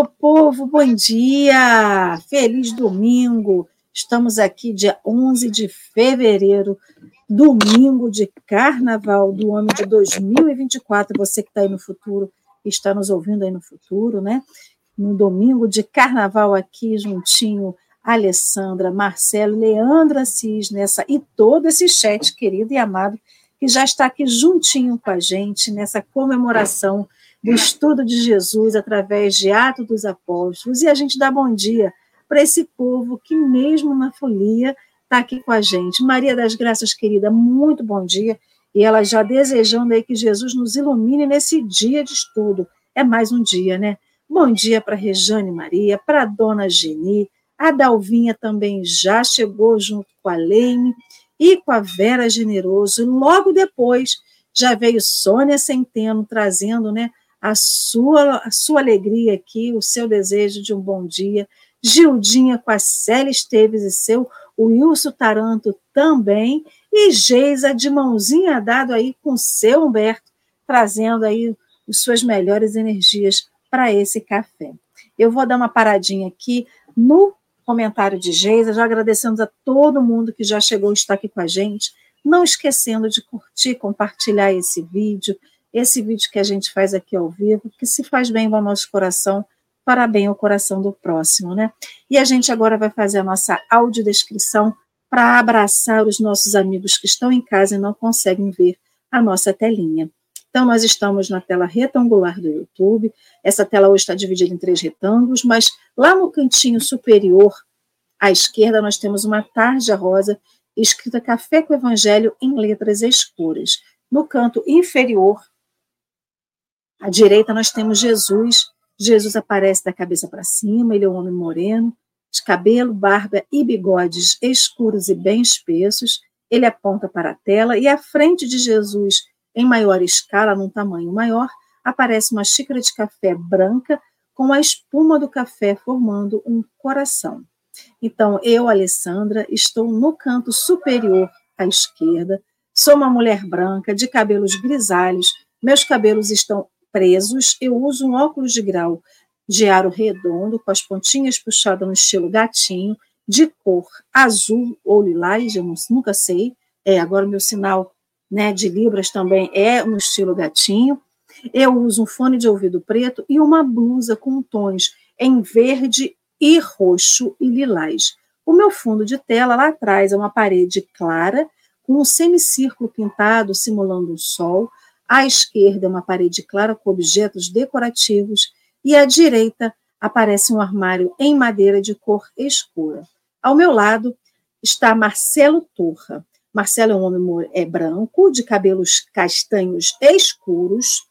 meu povo, bom dia! Feliz domingo! Estamos aqui dia 11 de fevereiro, domingo de carnaval do ano de 2024. Você que está aí no futuro, está nos ouvindo aí no futuro, né? No domingo de carnaval aqui, juntinho, Alessandra, Marcelo, Leandra Assis, e todo esse chat querido e amado que já está aqui juntinho com a gente nessa comemoração do estudo de Jesus através de Atos dos Apóstolos. E a gente dá bom dia para esse povo que, mesmo na folia, está aqui com a gente. Maria das Graças, querida, muito bom dia. E ela já desejando aí que Jesus nos ilumine nesse dia de estudo. É mais um dia, né? Bom dia para Rejane Maria, para dona Geni, a Dalvinha também já chegou junto com a Leime e com a Vera Generoso. Logo depois já veio Sônia Centeno trazendo né, a, sua, a sua alegria aqui, o seu desejo de um bom dia. Gildinha com a Célia Esteves e seu, o Wilson Taranto também, e Geisa de mãozinha dado aí com seu Humberto, trazendo aí as suas melhores energias para esse café. Eu vou dar uma paradinha aqui no comentário de Geisa, já agradecemos a todo mundo que já chegou está aqui com a gente, não esquecendo de curtir, compartilhar esse vídeo, esse vídeo que a gente faz aqui ao vivo, que se faz bem ao nosso coração, para bem ao coração do próximo, né? E a gente agora vai fazer a nossa audiodescrição para abraçar os nossos amigos que estão em casa e não conseguem ver a nossa telinha. Então, nós estamos na tela retangular do YouTube. Essa tela hoje está dividida em três retângulos, mas lá no cantinho superior, à esquerda, nós temos uma tarja rosa escrita Café com Evangelho em letras escuras. No canto inferior, à direita, nós temos Jesus. Jesus aparece da cabeça para cima, ele é um homem moreno, de cabelo, barba e bigodes escuros e bem espessos. Ele aponta para a tela e à frente de Jesus em maior escala, num tamanho maior, aparece uma xícara de café branca com a espuma do café formando um coração. Então, eu, Alessandra, estou no canto superior à esquerda, sou uma mulher branca, de cabelos grisalhos, meus cabelos estão presos, eu uso um óculos de grau de aro redondo, com as pontinhas puxadas no estilo gatinho, de cor azul ou lilás, eu nunca sei, é, agora o meu sinal né, de libras também é no estilo gatinho. Eu uso um fone de ouvido preto e uma blusa com tons em verde e roxo e lilás. O meu fundo de tela lá atrás é uma parede clara com um semicírculo pintado simulando um sol. À esquerda uma parede clara com objetos decorativos e à direita aparece um armário em madeira de cor escura. Ao meu lado está Marcelo Torra, Marcelo é um homem é branco, de cabelos castanhos escuros,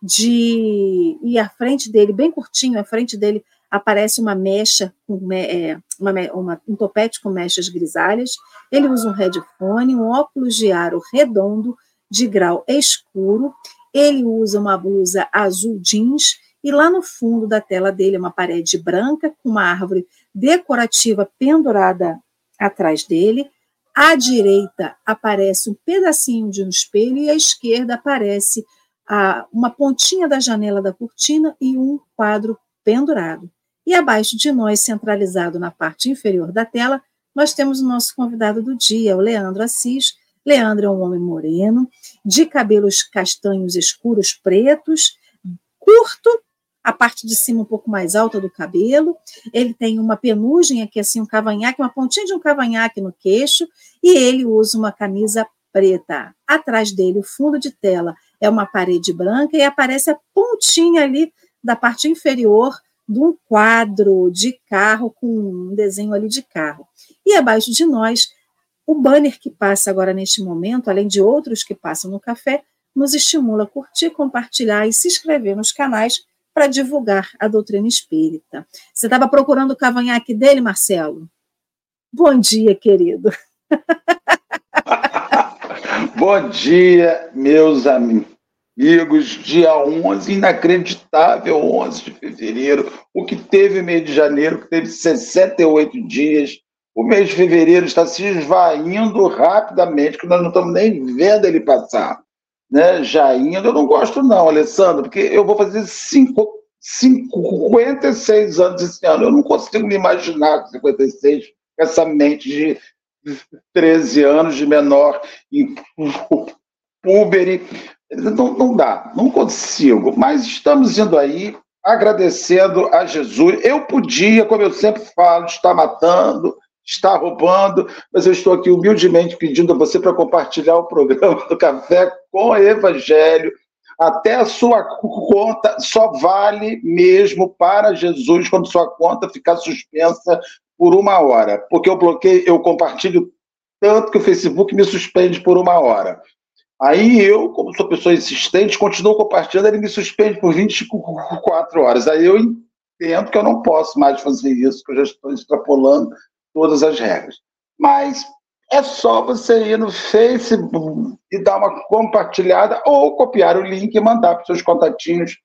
de e à frente dele, bem curtinho, à frente dele aparece uma mecha, é, uma, uma, um topete com mechas grisalhas. Ele usa um headphone, um óculos de aro redondo de grau escuro. Ele usa uma blusa azul jeans e lá no fundo da tela dele é uma parede branca com uma árvore decorativa pendurada atrás dele. À direita aparece um pedacinho de um espelho e à esquerda aparece a, uma pontinha da janela da cortina e um quadro pendurado. E abaixo de nós, centralizado na parte inferior da tela, nós temos o nosso convidado do dia, o Leandro Assis. Leandro é um homem moreno, de cabelos castanhos escuros pretos, curto a parte de cima um pouco mais alta do cabelo, ele tem uma penugem aqui, assim, um cavanhaque, uma pontinha de um cavanhaque no queixo, e ele usa uma camisa preta. Atrás dele, o fundo de tela é uma parede branca e aparece a pontinha ali da parte inferior de um quadro de carro com um desenho ali de carro. E abaixo de nós, o banner que passa agora neste momento, além de outros que passam no café, nos estimula a curtir, compartilhar e se inscrever nos canais para divulgar a doutrina espírita. Você estava procurando o cavanhaque dele, Marcelo? Bom dia, querido. Bom dia, meus amigos. Dia 11, inacreditável, 11 de fevereiro. O que teve mês de janeiro, que teve 68 dias. O mês de fevereiro está se esvaindo rapidamente, que nós não estamos nem vendo ele passar né, já indo. Eu não gosto, não, Alessandro, porque eu vou fazer cinco, 56 anos esse ano. Eu não consigo me imaginar com 56, com essa mente de 13 anos de menor em Uber. Não, não dá, não consigo. Mas estamos indo aí, agradecendo a Jesus. Eu podia, como eu sempre falo, estar matando, estar roubando, mas eu estou aqui humildemente pedindo a você para compartilhar o programa do Café com o Evangelho. Até a sua conta só vale mesmo para Jesus quando sua conta ficar suspensa por uma hora, porque eu bloqueio, eu compartilho tanto que o Facebook me suspende por uma hora. Aí eu, como sou pessoa insistente, continuo compartilhando, ele me suspende por 24 horas. Aí eu entendo que eu não posso mais fazer isso, que eu já estou extrapolando todas as regras. Mas é só você ir no Facebook e dar uma compartilhada ou copiar o link e mandar para os seus contatinhos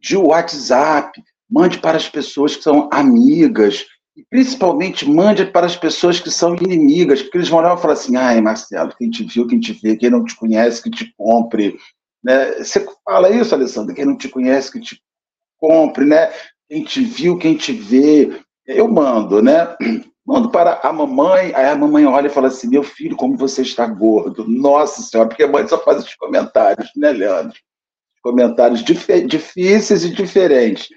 de WhatsApp. Mande para as pessoas que são amigas, e principalmente mande para as pessoas que são inimigas, porque eles vão olhar e falar assim: ai, Marcelo, quem te viu, quem te vê, quem não te conhece, que te compre. Né? Você fala isso, Alessandra, quem não te conhece, que te compre, né? Quem te viu, quem te vê. Eu mando, né? Mando para a mamãe, aí a mamãe olha e fala assim: meu filho, como você está gordo. Nossa Senhora, porque a mãe só faz os comentários, né, Leandro? Comentários dif difíceis e diferentes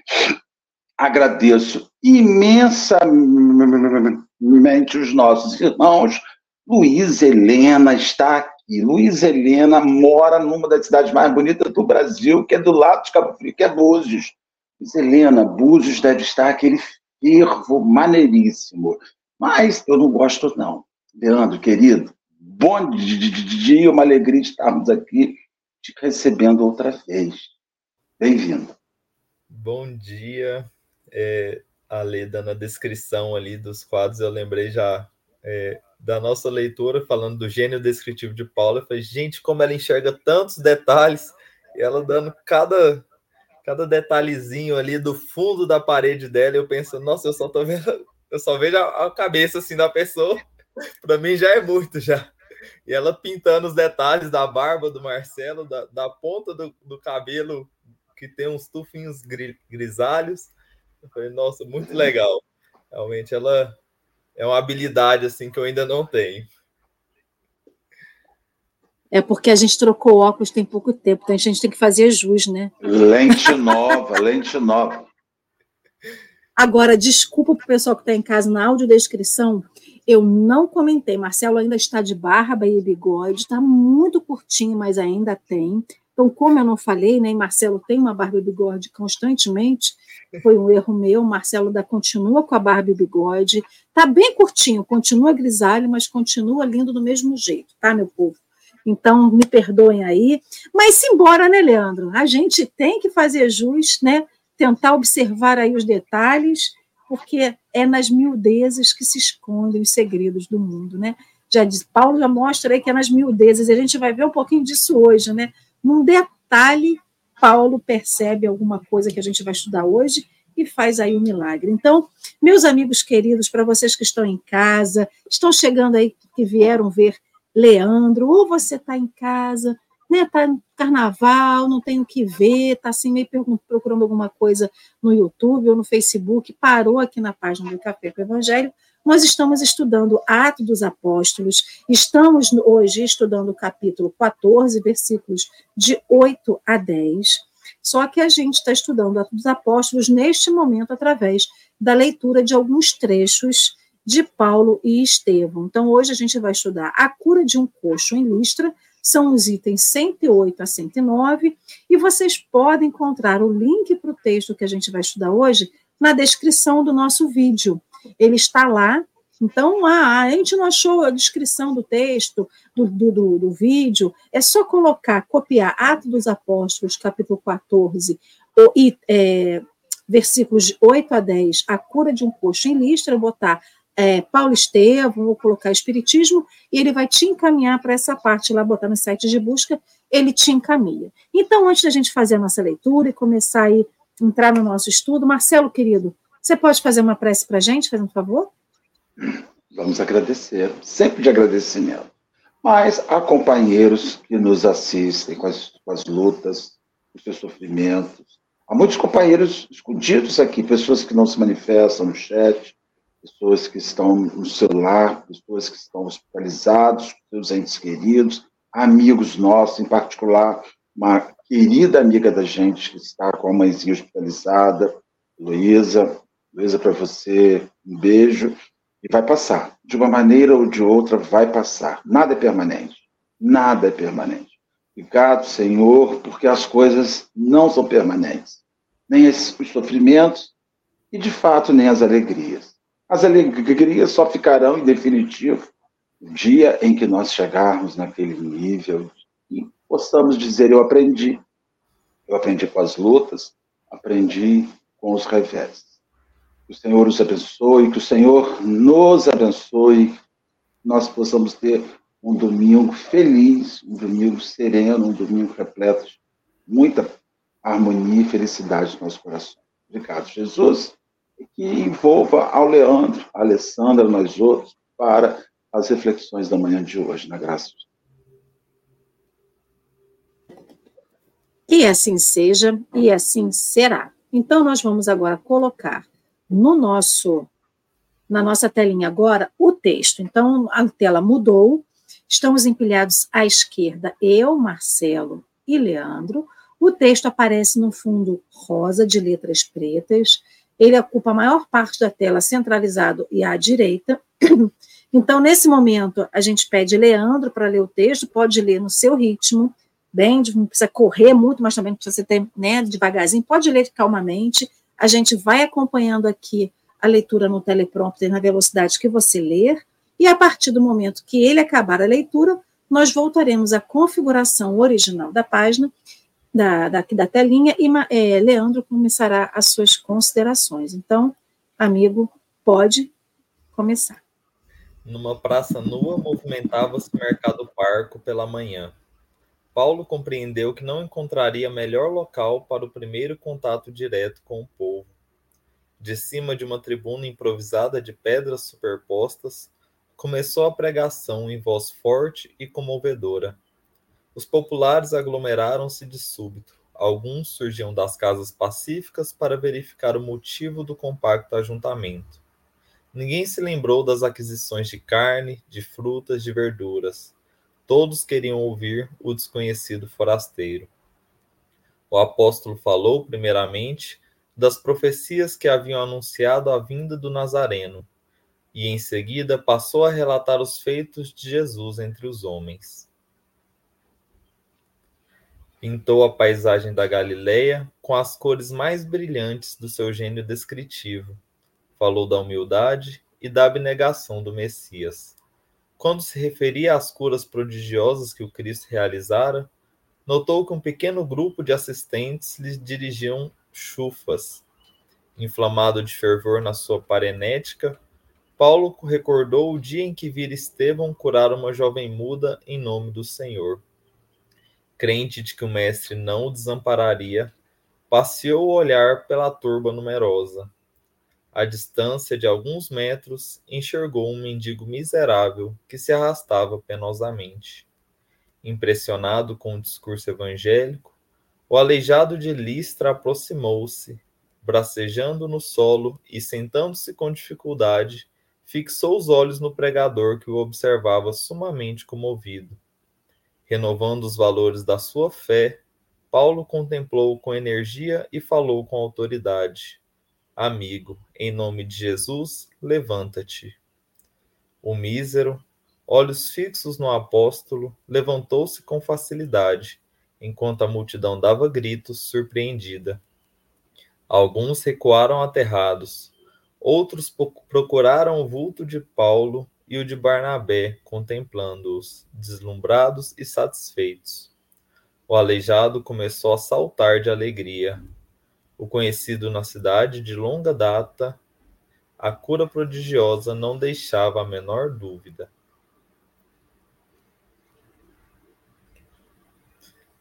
agradeço imensamente os nossos irmãos. Luiz Helena está aqui. Luiz Helena mora numa das cidades mais bonitas do Brasil, que é do lado de Cabo Frio, que é Búzios. Luiz Helena, Búzios deve estar aquele fervo maneiríssimo. Mas eu não gosto, não. Leandro, querido, bom dia, uma alegria estarmos aqui te recebendo outra vez. Bem-vindo. Bom dia, é, ali dando a descrição ali dos quadros, eu lembrei já é, da nossa leitura, falando do gênio descritivo de Paulo. Eu falei, gente, como ela enxerga tantos detalhes, e ela dando cada, cada detalhezinho ali do fundo da parede dela. Eu penso, nossa, eu só tô vendo, eu só vejo a, a cabeça assim da pessoa. Para mim já é muito já. E ela pintando os detalhes da barba do Marcelo, da, da ponta do, do cabelo que tem uns tufinhos grisalhos, eu falei, nossa, muito legal. Realmente ela é uma habilidade assim que eu ainda não tenho. É porque a gente trocou óculos tem pouco tempo, então a gente tem que fazer jus, né? Lente nova, lente nova. Agora, desculpa para o pessoal que está em casa na audiodescrição, eu não comentei. Marcelo ainda está de barba e bigode, está muito curtinho, mas ainda tem. Então, como eu não falei, né, Marcelo tem uma barba e bigode constantemente, foi um erro meu. Marcelo da continua com a barba e bigode. Tá bem curtinho, continua grisalho, mas continua lindo do mesmo jeito, tá, meu povo? Então, me perdoem aí. Mas embora, né, Leandro? A gente tem que fazer jus, né? Tentar observar aí os detalhes, porque é nas miudezas que se escondem os segredos do mundo, né? Já diz, Paulo já mostra aí que é nas miudezas, e a gente vai ver um pouquinho disso hoje, né? Num detalhe Paulo percebe alguma coisa que a gente vai estudar hoje e faz aí um milagre. Então, meus amigos queridos, para vocês que estão em casa, estão chegando aí, que vieram ver Leandro, ou você está em casa, né, no carnaval, não tem o que ver, está assim meio procurando alguma coisa no YouTube ou no Facebook, parou aqui na página do Café com o Evangelho, nós estamos estudando Atos dos Apóstolos, estamos hoje estudando o capítulo 14, versículos de 8 a 10. Só que a gente está estudando Atos dos Apóstolos neste momento através da leitura de alguns trechos de Paulo e Estevão. Então, hoje a gente vai estudar a cura de um coxo em Listra, são os itens 108 a 109, e vocês podem encontrar o link para o texto que a gente vai estudar hoje na descrição do nosso vídeo ele está lá. Então, ah, a gente não achou a descrição do texto, do, do, do, do vídeo, é só colocar, copiar Atos dos Apóstolos, capítulo 14, e, é, versículos de 8 a 10, a cura de um coxo em listra, botar é, Paulo Estevam, ou colocar Espiritismo, e ele vai te encaminhar para essa parte lá, botar no site de busca, ele te encaminha. Então, antes da gente fazer a nossa leitura e começar a entrar no nosso estudo, Marcelo, querido, você pode fazer uma prece para a gente, fazendo um favor? Vamos agradecer, sempre de agradecimento. Mas há companheiros que nos assistem com as, com as lutas, os seus sofrimentos, Há muitos companheiros escondidos aqui, pessoas que não se manifestam no chat, pessoas que estão no celular, pessoas que estão hospitalizados, seus entes queridos, amigos nossos, em particular, uma querida amiga da gente que está com a mãezinha hospitalizada, Luísa. Luísa, para você, um beijo. E vai passar. De uma maneira ou de outra, vai passar. Nada é permanente. Nada é permanente. Obrigado, Senhor, porque as coisas não são permanentes. Nem os sofrimentos e, de fato, nem as alegrias. As alegrias só ficarão, em definitivo, no dia em que nós chegarmos naquele nível e possamos dizer: Eu aprendi. Eu aprendi com as lutas, aprendi com os revés. Que o Senhor os abençoe, que o Senhor nos abençoe, nós possamos ter um domingo feliz, um domingo sereno, um domingo repleto de muita harmonia e felicidade no nosso coração. Obrigado, Jesus, que envolva ao Leandro, a Alessandra, nós outros, para as reflexões da manhã de hoje, na graça. E assim seja, e assim será. Então, nós vamos agora colocar no nosso na nossa telinha agora o texto. Então, a tela mudou, estamos empilhados à esquerda, eu, Marcelo e Leandro. O texto aparece no fundo rosa de letras pretas. Ele ocupa a maior parte da tela centralizado e à direita. Então, nesse momento, a gente pede Leandro para ler o texto, pode ler no seu ritmo, bem, não precisa correr muito, mas também precisa ter, né, devagarzinho, pode ler calmamente. A gente vai acompanhando aqui a leitura no teleprompter na velocidade que você ler, e a partir do momento que ele acabar a leitura, nós voltaremos à configuração original da página, da, daqui da telinha, e é, Leandro começará as suas considerações. Então, amigo, pode começar. Numa praça nua, movimentava-se o mercado parco pela manhã. Paulo compreendeu que não encontraria melhor local para o primeiro contato direto com o povo. De cima de uma tribuna improvisada de pedras superpostas, começou a pregação em voz forte e comovedora. Os populares aglomeraram-se de súbito. Alguns surgiam das casas pacíficas para verificar o motivo do compacto ajuntamento. Ninguém se lembrou das aquisições de carne, de frutas, de verduras. Todos queriam ouvir o desconhecido forasteiro. O apóstolo falou, primeiramente, das profecias que haviam anunciado a vinda do Nazareno, e em seguida passou a relatar os feitos de Jesus entre os homens. Pintou a paisagem da Galileia com as cores mais brilhantes do seu gênio descritivo falou da humildade e da abnegação do Messias. Quando se referia às curas prodigiosas que o Cristo realizara, notou que um pequeno grupo de assistentes lhe dirigiam chufas. Inflamado de fervor na sua parenética, Paulo recordou o dia em que vira Estevão curar uma jovem muda em nome do Senhor. Crente de que o mestre não o desampararia, passeou o olhar pela turba numerosa à distância de alguns metros, enxergou um mendigo miserável que se arrastava penosamente. Impressionado com o discurso evangélico, o aleijado de Listra aproximou-se, bracejando no solo e sentando-se com dificuldade, fixou os olhos no pregador que o observava sumamente comovido. Renovando os valores da sua fé, Paulo contemplou com energia e falou com autoridade. Amigo, em nome de Jesus, levanta-te. O mísero, olhos fixos no apóstolo, levantou-se com facilidade, enquanto a multidão dava gritos, surpreendida. Alguns recuaram aterrados, outros procuraram o vulto de Paulo e o de Barnabé, contemplando-os, deslumbrados e satisfeitos. O aleijado começou a saltar de alegria, o conhecido na cidade de longa data, a cura prodigiosa não deixava a menor dúvida.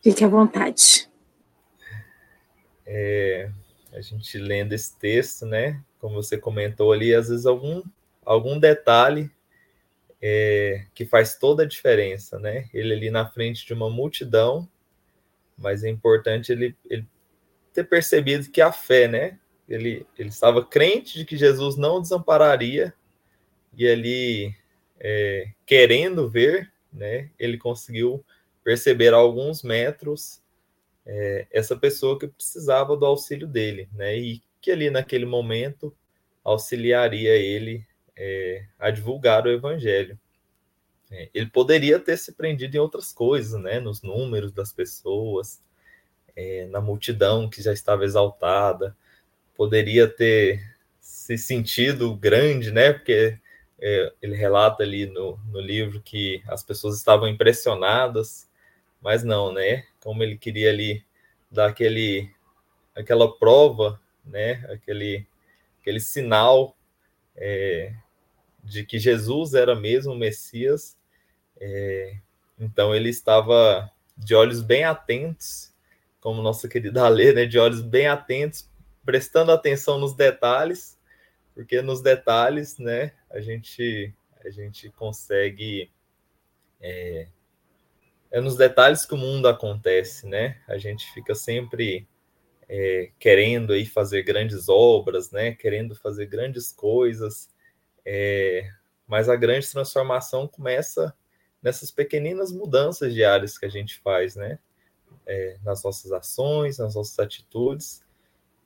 Fique à vontade. É, a gente lendo esse texto, né? Como você comentou ali, às vezes algum, algum detalhe é, que faz toda a diferença, né? Ele ali na frente de uma multidão, mas é importante ele, ele ter percebido que a fé, né? Ele, ele estava crente de que Jesus não desampararia e ali é, querendo ver, né? Ele conseguiu perceber a alguns metros é, essa pessoa que precisava do auxílio dele, né? E que ali naquele momento auxiliaria ele é, a divulgar o evangelho. É, ele poderia ter se prendido em outras coisas, né? Nos números das pessoas, é, na multidão que já estava exaltada, poderia ter se sentido grande, né? Porque é, ele relata ali no, no livro que as pessoas estavam impressionadas, mas não, né? Como ele queria ali dar aquele, aquela prova, né? Aquele, aquele sinal é, de que Jesus era mesmo o Messias. É, então ele estava de olhos bem atentos, como nossa querida Alê, né? De olhos bem atentos, prestando atenção nos detalhes, porque nos detalhes, né? A gente a gente consegue é, é nos detalhes que o mundo acontece, né? A gente fica sempre é, querendo aí fazer grandes obras, né? Querendo fazer grandes coisas, é, mas a grande transformação começa nessas pequeninas mudanças diárias que a gente faz, né? É, nas nossas ações, nas nossas atitudes,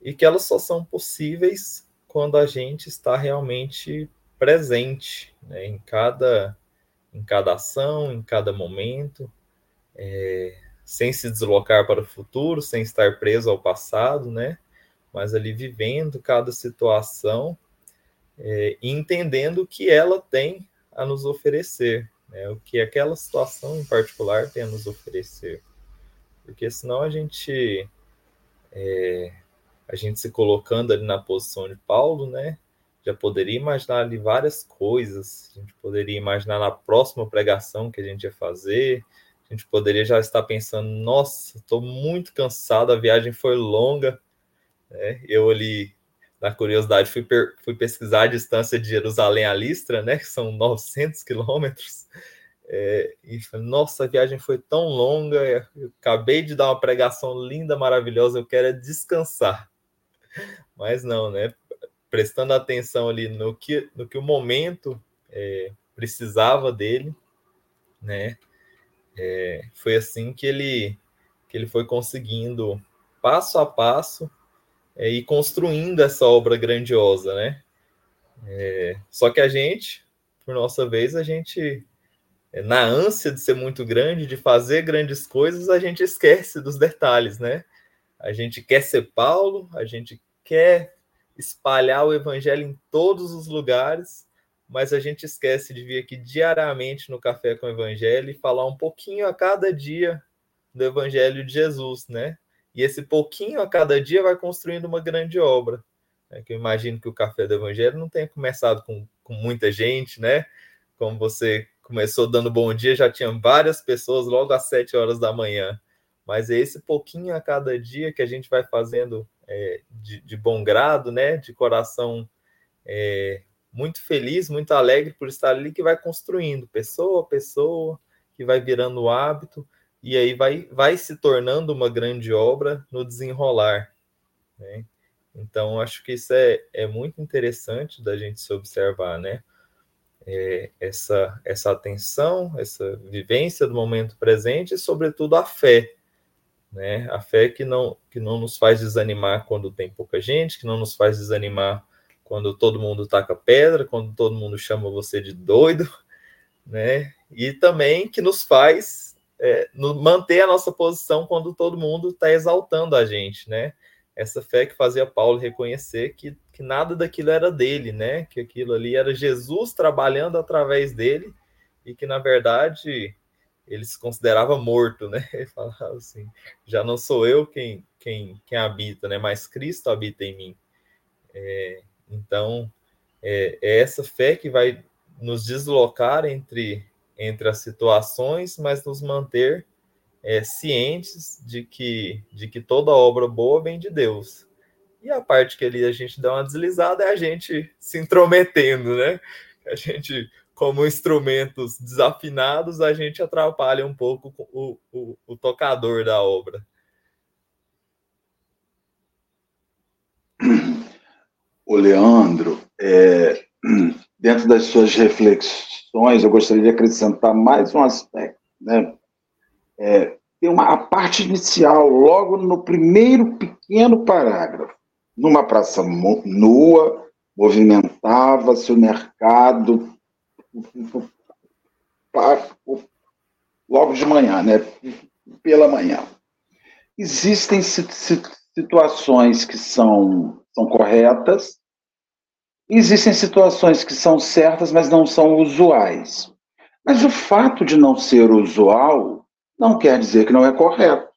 e que elas só são possíveis quando a gente está realmente presente né? em, cada, em cada ação, em cada momento, é, sem se deslocar para o futuro, sem estar preso ao passado, né? Mas ali vivendo cada situação é, e entendendo o que ela tem a nos oferecer, né? o que aquela situação em particular tem a nos oferecer. Porque senão a gente, é, a gente se colocando ali na posição de Paulo, né? já poderia imaginar ali várias coisas, a gente poderia imaginar na próxima pregação que a gente ia fazer, a gente poderia já estar pensando, nossa, estou muito cansado, a viagem foi longa. Né? Eu ali, na curiosidade, fui, fui, pesquisar a distância de Jerusalém a Listra, né? que são 900 quilômetros. É, e nossa, a viagem foi tão longa, eu acabei de dar uma pregação linda, maravilhosa, eu quero é descansar. Mas não, né? Prestando atenção ali no que, no que o momento é, precisava dele, né? É, foi assim que ele, que ele foi conseguindo, passo a passo, é, e construindo essa obra grandiosa, né? É, só que a gente, por nossa vez, a gente, é, na ânsia de ser muito grande, de fazer grandes coisas, a gente esquece dos detalhes, né? A gente quer ser Paulo, a gente quer espalhar o evangelho em todos os lugares, mas a gente esquece de vir aqui diariamente no Café com o Evangelho e falar um pouquinho a cada dia do Evangelho de Jesus, né? E esse pouquinho a cada dia vai construindo uma grande obra. Né? Que eu imagino que o Café do Evangelho não tenha começado com, com muita gente, né? Como você começou dando bom dia, já tinha várias pessoas logo às sete horas da manhã. Mas é esse pouquinho a cada dia que a gente vai fazendo é, de, de, bom grado, né? De coração é, muito feliz, muito alegre por estar ali, que vai construindo pessoa a pessoa, que vai virando hábito, e aí vai, vai se tornando uma grande obra no desenrolar. Né? Então, acho que isso é, é muito interessante da gente se observar, né? É, essa, essa atenção, essa vivência do momento presente e, sobretudo, a fé. Né? A fé que não, que não nos faz desanimar quando tem pouca gente, que não nos faz desanimar quando todo mundo taca pedra, quando todo mundo chama você de doido, né? E também que nos faz é, no, manter a nossa posição quando todo mundo está exaltando a gente, né? Essa fé que fazia Paulo reconhecer que, que nada daquilo era dele, né? Que aquilo ali era Jesus trabalhando através dele e que, na verdade, ele se considerava morto, né? Ele falava assim: já não sou eu quem, quem, quem habita, né? Mas Cristo habita em mim. É, então, é, é essa fé que vai nos deslocar entre, entre as situações, mas nos manter é, cientes de que, de que toda obra boa vem de Deus. E a parte que ali a gente dá uma deslizada é a gente se intrometendo, né? A gente, como instrumentos desafinados, a gente atrapalha um pouco o, o, o tocador da obra. O Leandro, é, dentro das suas reflexões, eu gostaria de acrescentar mais um aspecto. Né? É, tem uma a parte inicial, logo no primeiro pequeno parágrafo, numa praça nua, movimentava-se o mercado logo de manhã, né? Pela manhã. Existem situações que são, são corretas, existem situações que são certas, mas não são usuais. Mas o fato de não ser usual não quer dizer que não é correto.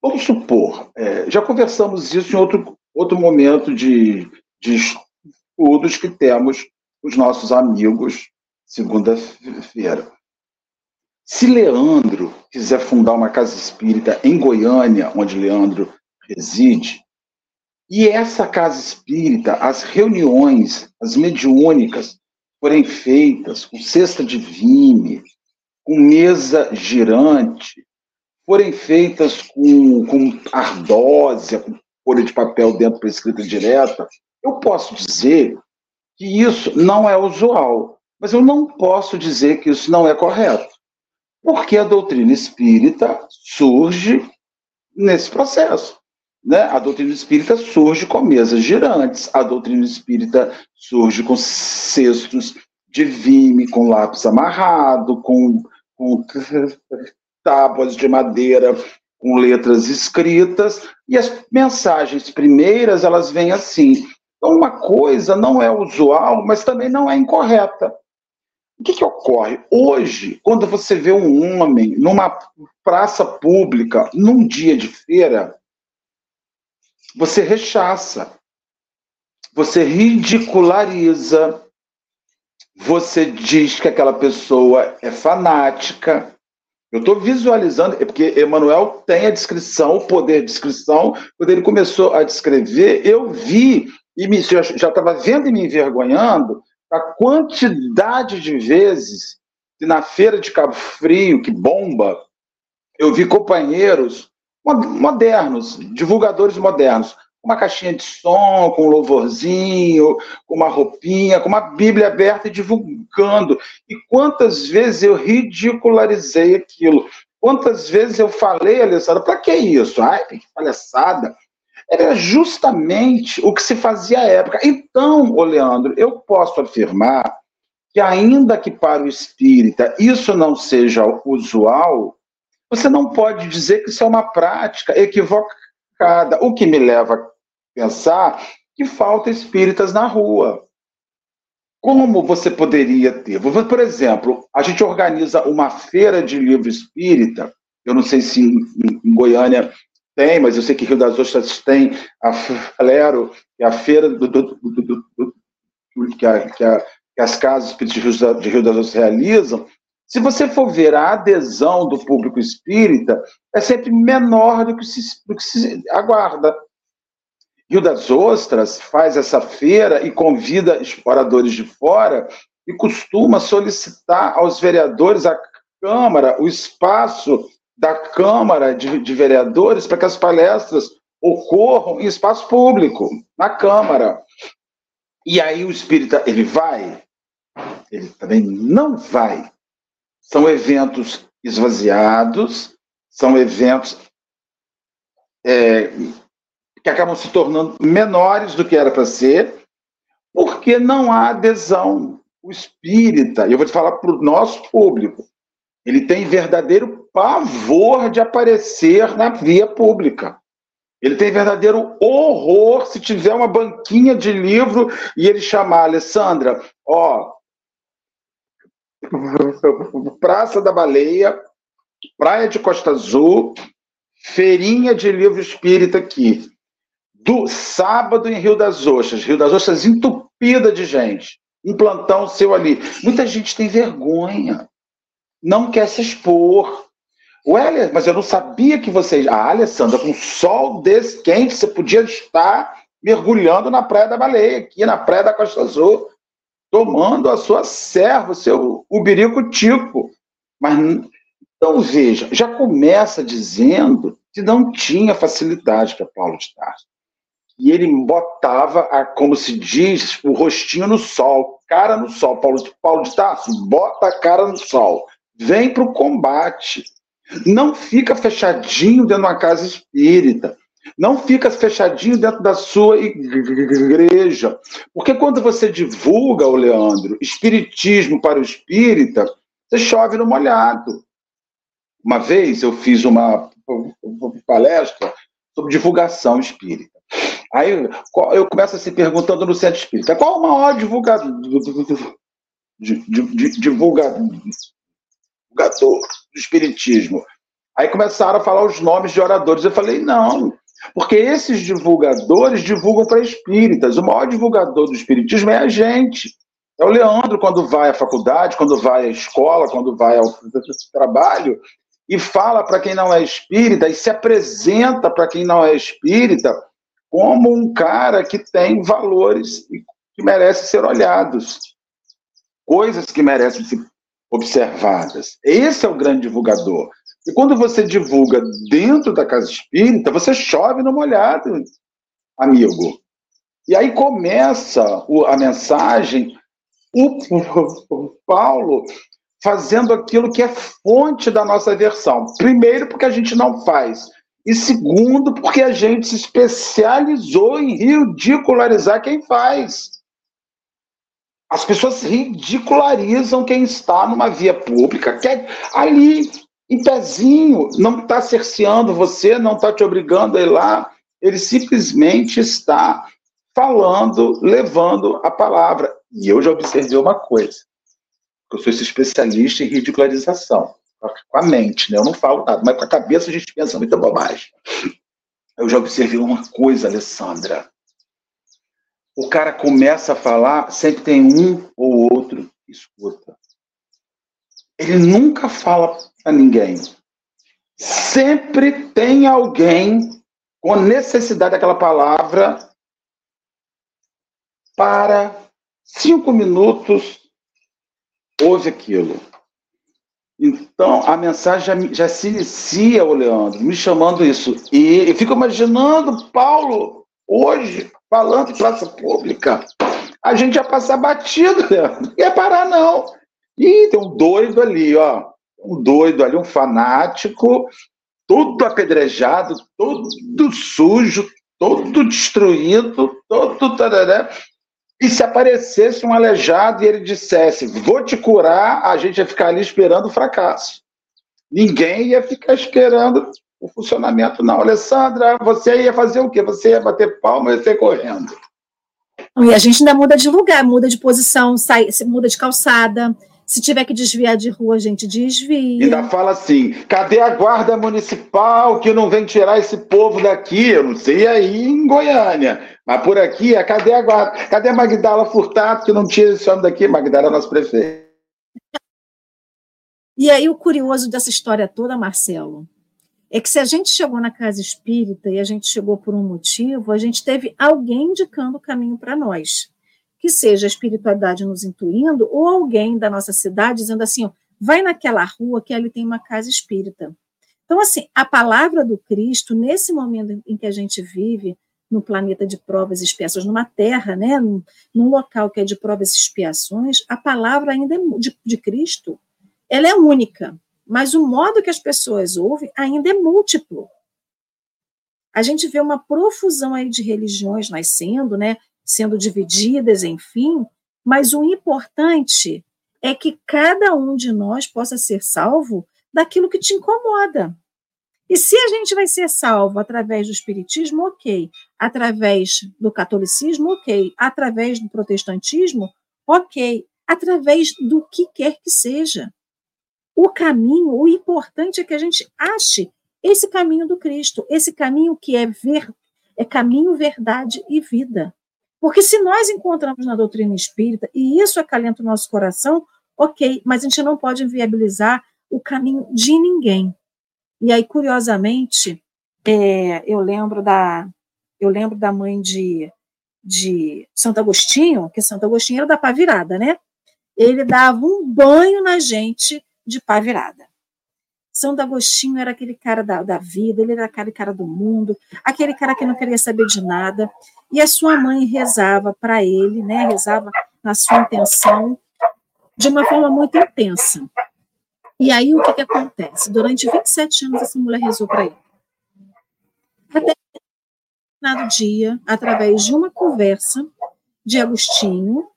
Vamos supor, é, já conversamos isso em outro, outro momento de, de estudos que temos os nossos amigos segunda-feira. Se Leandro quiser fundar uma casa espírita em Goiânia, onde Leandro reside, e essa casa espírita, as reuniões, as mediúnicas, forem feitas com cesta de vime, com mesa girante, forem feitas com, com ardósia, com folha de papel dentro para escrita direta, eu posso dizer que isso não é usual, mas eu não posso dizer que isso não é correto. Porque a doutrina espírita surge nesse processo. Né? A doutrina espírita surge com mesas girantes, a doutrina espírita surge com cestos de vime, com lápis amarrado, com, com tábuas de madeira, com letras escritas, e as mensagens primeiras, elas vêm assim. Então, uma coisa não é usual, mas também não é incorreta. O que, que ocorre? Hoje, quando você vê um homem numa praça pública, num dia de feira, você rechaça, você ridiculariza, você diz que aquela pessoa é fanática. Eu estou visualizando, é porque Emmanuel tem a descrição, o poder de descrição. Quando ele começou a descrever, eu vi e me, já estava vendo e me envergonhando a quantidade de vezes que na feira de Cabo Frio, que bomba, eu vi companheiros modernos, divulgadores modernos, uma caixinha de som, com um louvorzinho, com uma roupinha, com uma Bíblia aberta e divulgando. E quantas vezes eu ridicularizei aquilo? Quantas vezes eu falei, Alessandra, para que isso? Ai, que palhaçada. Era justamente o que se fazia à época. Então, ô Leandro, eu posso afirmar que, ainda que para o espírita isso não seja usual, você não pode dizer que isso é uma prática equivocada, o que me leva a pensar que falta espíritas na rua. Como você poderia ter? Por exemplo, a gente organiza uma feira de livro espírita, eu não sei se em Goiânia tem, mas eu sei que Rio das Ostras tem a Flero, que é a feira do, do, do, do que, a, que, a, que, as casas espíritas de Rio das Ostras realizam, se você for ver a adesão do público espírita, é sempre menor do que se, do que se aguarda. Rio das Ostras faz essa feira e convida exploradores de fora e costuma solicitar aos vereadores, à Câmara, o espaço da Câmara de, de Vereadores para que as palestras ocorram em espaço público, na Câmara. E aí o espírita, ele vai? Ele também não vai. São eventos esvaziados, são eventos é, que acabam se tornando menores do que era para ser, porque não há adesão. O espírita, eu vou te falar para o nosso público, ele tem verdadeiro pavor de aparecer na via pública. Ele tem verdadeiro horror se tiver uma banquinha de livro e ele chamar Alessandra, ó, Praça da Baleia, Praia de Costa Azul, feirinha de livro espírita aqui. Do sábado em Rio das Ostras, Rio das Ostras entupida de gente. Um plantão seu ali. Muita gente tem vergonha. Não quer se expor. Ué, mas eu não sabia que vocês. Ah, Alessandra, com sol desse quente, você podia estar mergulhando na Praia da Baleia, aqui na Praia da Costa Azul tomando a sua serva, o seu ubirico tico. Mas, então, veja, já começa dizendo que não tinha facilidade para Paulo de Tarso. e ele botava, a, como se diz, o rostinho no sol, cara no sol. Paulo, Paulo de Tarso, bota a cara no sol. Vem para o combate. Não fica fechadinho dentro de uma casa espírita. Não fica fechadinho dentro da sua igreja. Porque quando você divulga, o Leandro, espiritismo para o espírita, você chove no molhado. Uma vez eu fiz uma palestra sobre divulgação espírita. Aí eu começo a se perguntando no centro espírita, qual o maior divulgador do espiritismo? Aí começaram a falar os nomes de oradores. Eu falei, não, porque esses divulgadores divulgam para espíritas. O maior divulgador do espiritismo é a gente. É o Leandro quando vai à faculdade, quando vai à escola, quando vai ao trabalho e fala para quem não é espírita e se apresenta para quem não é espírita como um cara que tem valores que merece ser olhados, coisas que merecem ser observadas. Esse é o grande divulgador. E quando você divulga dentro da casa espírita, você chove no molhado, amigo. E aí começa a mensagem, o Paulo fazendo aquilo que é fonte da nossa versão. Primeiro, porque a gente não faz. E segundo, porque a gente se especializou em ridicularizar quem faz. As pessoas ridicularizam quem está numa via pública, é ali, em pezinho, não está cerceando você, não está te obrigando a ir lá, ele simplesmente está falando, levando a palavra. E eu já observei uma coisa, eu sou esse especialista em ridicularização com a mente, né? Eu não falo nada, mas com a cabeça a gente pensa muita bobagem. Eu já observei uma coisa, Alessandra. O cara começa a falar, sempre tem um ou outro que escuta. Ele nunca fala para ninguém. Sempre tem alguém com necessidade daquela palavra para cinco minutos ouve aquilo. Então, a mensagem já, já se inicia, o Leandro, me chamando isso. E eu fico imaginando Paulo, hoje, falando em praça pública. A gente ia passar batido, Leandro. Não ia parar, não. Ih, tem um doido ali, ó. Um doido ali, um fanático, tudo apedrejado, todo sujo, todo destruído, todo. E se aparecesse um aleijado e ele dissesse, vou te curar, a gente ia ficar ali esperando o fracasso. Ninguém ia ficar esperando o funcionamento, não. Alessandra, você ia fazer o quê? Você ia bater palma e ia sair correndo. E a gente ainda muda de lugar, muda de posição, sai, muda de calçada, se tiver que desviar de rua, a gente desvia. Ainda fala assim: cadê a guarda municipal que não vem tirar esse povo daqui? Eu não sei aí em Goiânia, mas por aqui, é, cadê a guarda? Cadê a Magdala Furtado que não tira esse homem daqui? Magdala é nosso prefeito. E aí, o curioso dessa história toda, Marcelo, é que se a gente chegou na casa espírita e a gente chegou por um motivo, a gente teve alguém indicando o caminho para nós que seja a espiritualidade nos intuindo, ou alguém da nossa cidade dizendo assim: ó, vai naquela rua que ali tem uma casa espírita. Então, assim, a palavra do Cristo, nesse momento em que a gente vive, no planeta de provas e expiações, numa terra, né, num, num local que é de provas e expiações, a palavra ainda é de, de Cristo, ela é única, mas o modo que as pessoas ouvem ainda é múltiplo. A gente vê uma profusão aí de religiões nascendo, né, sendo divididas, enfim, mas o importante é que cada um de nós possa ser salvo daquilo que te incomoda. E se a gente vai ser salvo através do espiritismo, ok. Através do catolicismo, ok. Através do protestantismo, ok. Através do que quer que seja. O caminho, o importante é que a gente ache esse caminho do Cristo, esse caminho que é ver, é caminho, verdade e vida. Porque se nós encontramos na doutrina espírita, e isso acalenta o nosso coração, ok, mas a gente não pode inviabilizar o caminho de ninguém. E aí, curiosamente, é, eu lembro da eu lembro da mãe de, de Santo Agostinho, que Santo Agostinho era da pá virada, né? Ele dava um banho na gente de pá virada. Santo Agostinho era aquele cara da, da vida, ele era aquele cara do mundo, aquele cara que não queria saber de nada. E a sua mãe rezava para ele, né? rezava na sua intenção, de uma forma muito intensa. E aí o que, que acontece? Durante 27 anos, essa mulher rezou para ele. Até determinado dia, através de uma conversa de Agostinho,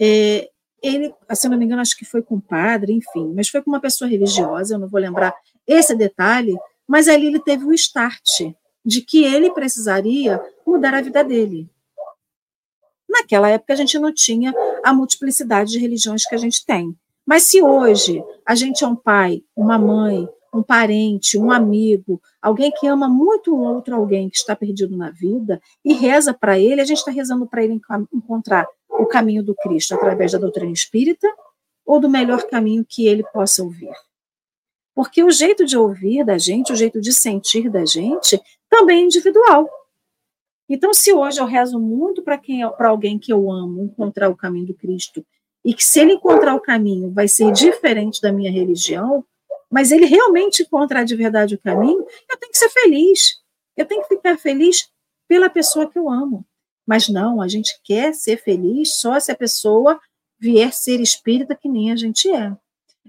é, ele, se não me engano, acho que foi com o padre, enfim, mas foi com uma pessoa religiosa, eu não vou lembrar esse detalhe, mas ali ele teve o start de que ele precisaria mudar a vida dele. Naquela época a gente não tinha a multiplicidade de religiões que a gente tem. Mas se hoje a gente é um pai, uma mãe, um parente, um amigo, alguém que ama muito um outro alguém que está perdido na vida e reza para ele, a gente está rezando para ele encontrar o caminho do Cristo através da doutrina espírita ou do melhor caminho que ele possa ouvir. Porque o jeito de ouvir da gente, o jeito de sentir da gente, também é individual. Então, se hoje eu rezo muito para quem para alguém que eu amo encontrar o caminho do Cristo, e que se ele encontrar o caminho vai ser diferente da minha religião, mas ele realmente encontrar de verdade o caminho, eu tenho que ser feliz. Eu tenho que ficar feliz pela pessoa que eu amo. Mas não, a gente quer ser feliz só se a pessoa vier ser espírita que nem a gente é.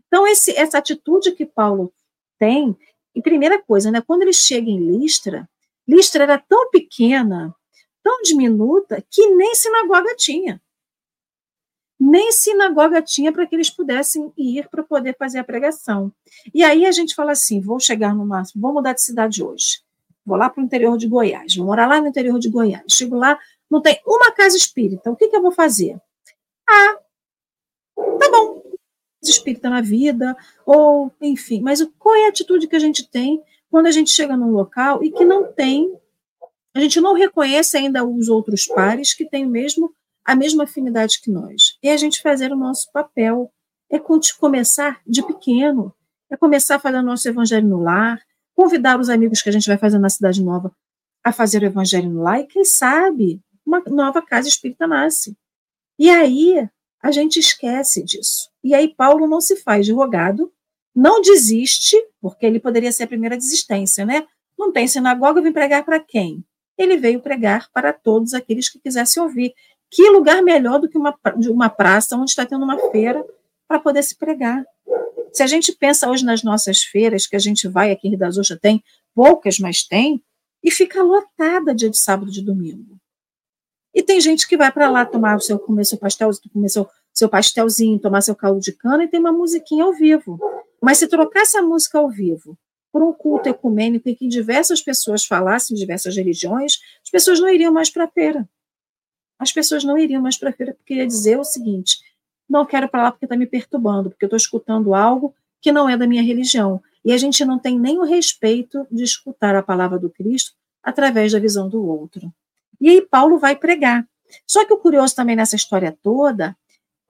Então, esse, essa atitude que Paulo tem, e primeira coisa, né, quando ele chega em Listra, Listra era tão pequena, tão diminuta, que nem sinagoga tinha. Nem sinagoga tinha para que eles pudessem ir para poder fazer a pregação. E aí a gente fala assim: vou chegar no máximo, vou mudar de cidade hoje. Vou lá para o interior de Goiás, vou morar lá no interior de Goiás. Chego lá, não tem uma casa espírita. O que, que eu vou fazer? Ah, tá bom. Espírita na vida, ou enfim, mas qual é a atitude que a gente tem quando a gente chega num local e que não tem, a gente não reconhece ainda os outros pares que têm mesmo, a mesma afinidade que nós. E a gente fazer o nosso papel é começar de pequeno, é começar a fazer o nosso evangelho no lar, convidar os amigos que a gente vai fazer na cidade nova a fazer o evangelho no lar, e quem sabe uma nova casa espírita nasce. E aí a gente esquece disso. E aí Paulo não se faz de rogado, não desiste, porque ele poderia ser a primeira desistência, né? Não tem sinagoga, eu vim pregar para quem? Ele veio pregar para todos aqueles que quisessem ouvir. Que lugar melhor do que uma, uma praça onde está tendo uma feira para poder se pregar? Se a gente pensa hoje nas nossas feiras, que a gente vai aqui em Rio das Ostras, tem poucas, mas tem, e fica lotada dia de sábado e de domingo. E tem gente que vai para lá tomar o seu, comer seu pastel, comer seu, seu pastelzinho, tomar seu caldo de cana e tem uma musiquinha ao vivo. Mas se trocasse a música ao vivo por um culto ecumênico em que diversas pessoas falassem diversas religiões, as pessoas não iriam mais para a feira. As pessoas não iriam mais para a feira porque ia dizer o seguinte: não quero para lá porque está me perturbando, porque estou escutando algo que não é da minha religião. E a gente não tem nem o respeito de escutar a palavra do Cristo através da visão do outro. E aí Paulo vai pregar. Só que o curioso também nessa história toda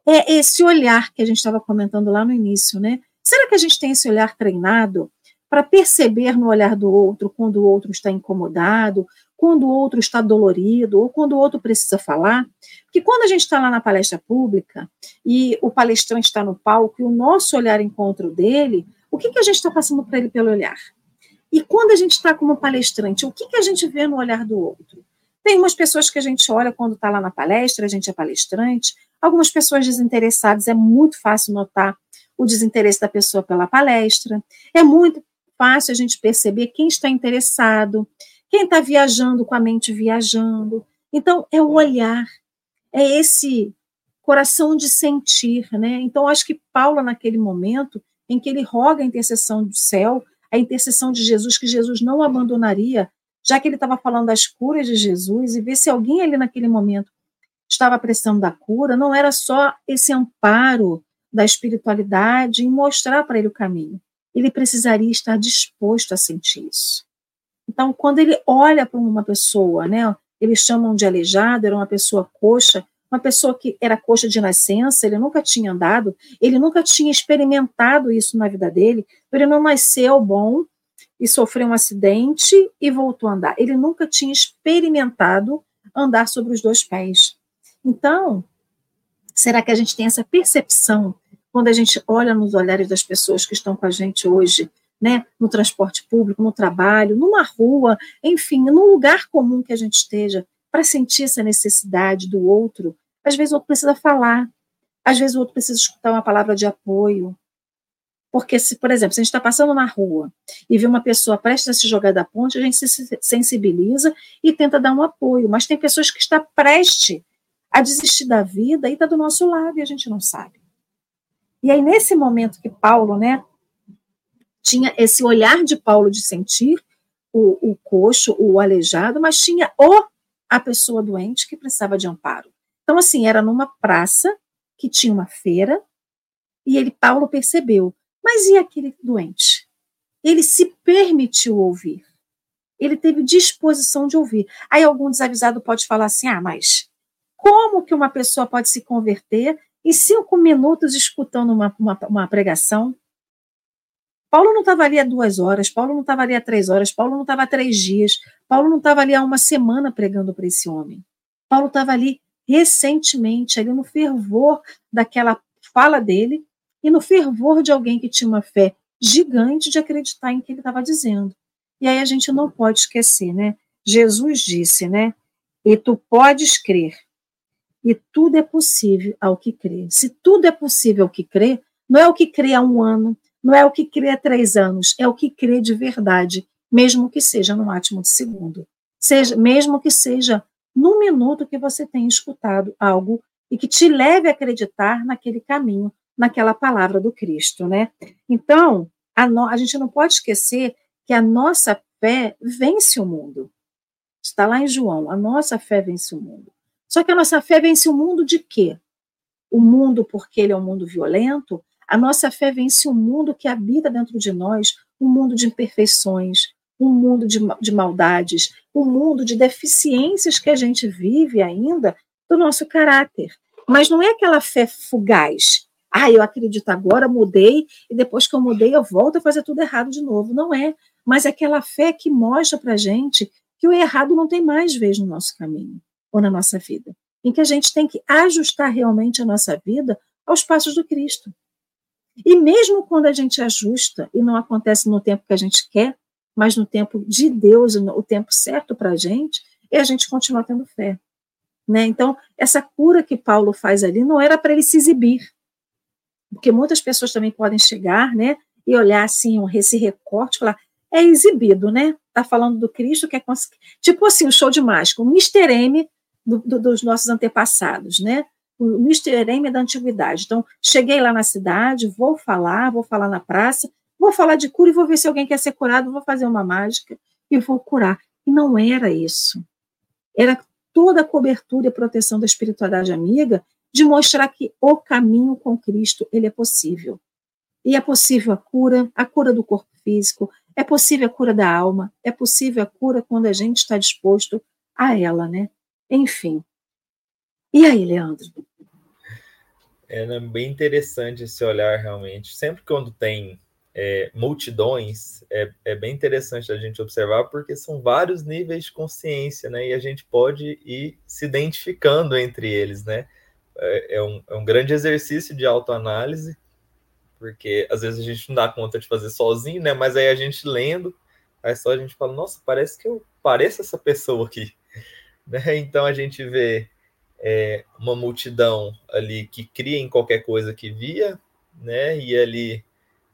é esse olhar que a gente estava comentando lá no início, né? Será que a gente tem esse olhar treinado para perceber no olhar do outro quando o outro está incomodado, quando o outro está dolorido ou quando o outro precisa falar? Porque quando a gente está lá na palestra pública e o palestrante está no palco e o nosso olhar encontra o dele, o que, que a gente está passando para ele pelo olhar? E quando a gente está como palestrante, o que, que a gente vê no olhar do outro? Tem umas pessoas que a gente olha quando está lá na palestra, a gente é palestrante, algumas pessoas desinteressadas, é muito fácil notar o desinteresse da pessoa pela palestra, é muito fácil a gente perceber quem está interessado, quem está viajando com a mente viajando. Então, é o olhar, é esse coração de sentir, né? Então, acho que Paulo, naquele momento em que ele roga a intercessão do céu, a intercessão de Jesus, que Jesus não abandonaria já que ele estava falando das curas de Jesus, e ver se alguém ali naquele momento estava precisando da cura, não era só esse amparo da espiritualidade em mostrar para ele o caminho. Ele precisaria estar disposto a sentir isso. Então, quando ele olha para uma pessoa, né, eles chamam de aleijado, era uma pessoa coxa, uma pessoa que era coxa de nascença, ele nunca tinha andado, ele nunca tinha experimentado isso na vida dele, ele não nasceu bom, e sofreu um acidente e voltou a andar. Ele nunca tinha experimentado andar sobre os dois pés. Então, será que a gente tem essa percepção quando a gente olha nos olhares das pessoas que estão com a gente hoje né, no transporte público, no trabalho, numa rua, enfim, num lugar comum que a gente esteja, para sentir essa necessidade do outro. Às vezes o outro precisa falar, às vezes o outro precisa escutar uma palavra de apoio. Porque, se, por exemplo, se a gente está passando na rua e vê uma pessoa prestes a se jogar da ponte, a gente se sensibiliza e tenta dar um apoio. Mas tem pessoas que estão prestes a desistir da vida e está do nosso lado e a gente não sabe. E aí, nesse momento que Paulo, né, tinha esse olhar de Paulo de sentir o, o coxo, o aleijado, mas tinha o a pessoa doente que precisava de amparo. Então, assim, era numa praça que tinha uma feira, e ele, Paulo, percebeu, mas e aquele doente? Ele se permitiu ouvir. Ele teve disposição de ouvir. Aí algum desavisado pode falar assim: ah, mas como que uma pessoa pode se converter em cinco minutos escutando uma, uma, uma pregação? Paulo não estava ali há duas horas, Paulo não estava ali há três horas, Paulo não estava há três dias, Paulo não estava ali há uma semana pregando para esse homem. Paulo estava ali recentemente, ali no fervor daquela fala dele e no fervor de alguém que tinha uma fé gigante de acreditar em que ele estava dizendo. E aí a gente não pode esquecer, né? Jesus disse, né? E tu podes crer, e tudo é possível ao que crê. Se tudo é possível ao que crê, não é o que crê há um ano, não é o que crê há três anos, é o que crê de verdade, mesmo que seja no átimo de segundo. Seja, mesmo que seja no minuto que você tenha escutado algo e que te leve a acreditar naquele caminho, naquela palavra do Cristo, né? Então, a, no, a gente não pode esquecer que a nossa fé vence o mundo. Está lá em João, a nossa fé vence o mundo. Só que a nossa fé vence o mundo de quê? O mundo porque ele é um mundo violento, a nossa fé vence o mundo que habita dentro de nós, um mundo de imperfeições, um mundo de, de maldades, um mundo de deficiências que a gente vive ainda do nosso caráter. Mas não é aquela fé fugaz. Ah, eu acredito agora, mudei, e depois que eu mudei, eu volto a fazer tudo errado de novo. Não é. Mas é aquela fé que mostra para gente que o errado não tem mais vez no nosso caminho ou na nossa vida. Em que a gente tem que ajustar realmente a nossa vida aos passos do Cristo. E mesmo quando a gente ajusta e não acontece no tempo que a gente quer, mas no tempo de Deus, o tempo certo para a gente, e a gente continua tendo fé. Né? Então, essa cura que Paulo faz ali não era para ele se exibir, porque muitas pessoas também podem chegar né, e olhar assim, esse recorte falar, é exibido, né? Está falando do Cristo que é tipo assim, um show de mágica, o Mr. M do, do, dos nossos antepassados, né? o Mr. M é da antiguidade. Então, cheguei lá na cidade, vou falar, vou falar na praça, vou falar de cura e vou ver se alguém quer ser curado, vou fazer uma mágica e vou curar. E não era isso. Era toda a cobertura e proteção da espiritualidade amiga de mostrar que o caminho com Cristo, ele é possível. E é possível a cura, a cura do corpo físico, é possível a cura da alma, é possível a cura quando a gente está disposto a ela, né? Enfim, e aí, Leandro? É né, bem interessante esse olhar, realmente. Sempre quando tem é, multidões, é, é, bem interessante a gente observar, porque são vários níveis de consciência, né? E a gente pode ir se identificando entre eles, né? É, é um, é um grande exercício de autoanálise, porque às vezes a gente não dá conta de fazer sozinho, né? Mas aí a gente lendo, aí só a gente fala, nossa, parece que eu pareço essa pessoa aqui. Né? Então a gente vê é, uma multidão ali que cria em qualquer coisa que via, né? E ali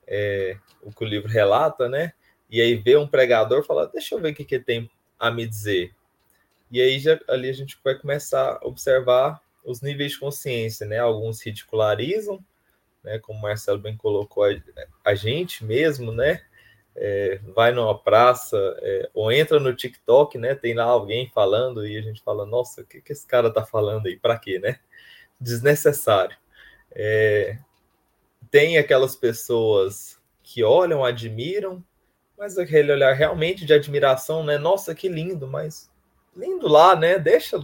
é, o que o livro relata, né? E aí vê um pregador falar, deixa eu ver o que, que tem a me dizer. E aí já, ali a gente vai começar a observar os níveis de consciência, né? Alguns ridicularizam, né? Como Marcelo bem colocou a, a gente mesmo, né? é, vai numa praça é, ou entra no TikTok, né? Tem lá alguém falando e a gente fala, nossa, o que, que esse cara tá falando aí? Para quê, né? Desnecessário. É, tem aquelas pessoas que olham, admiram, mas aquele olhar realmente de admiração, né? Nossa, que lindo, mas lindo lá, né? Deixa,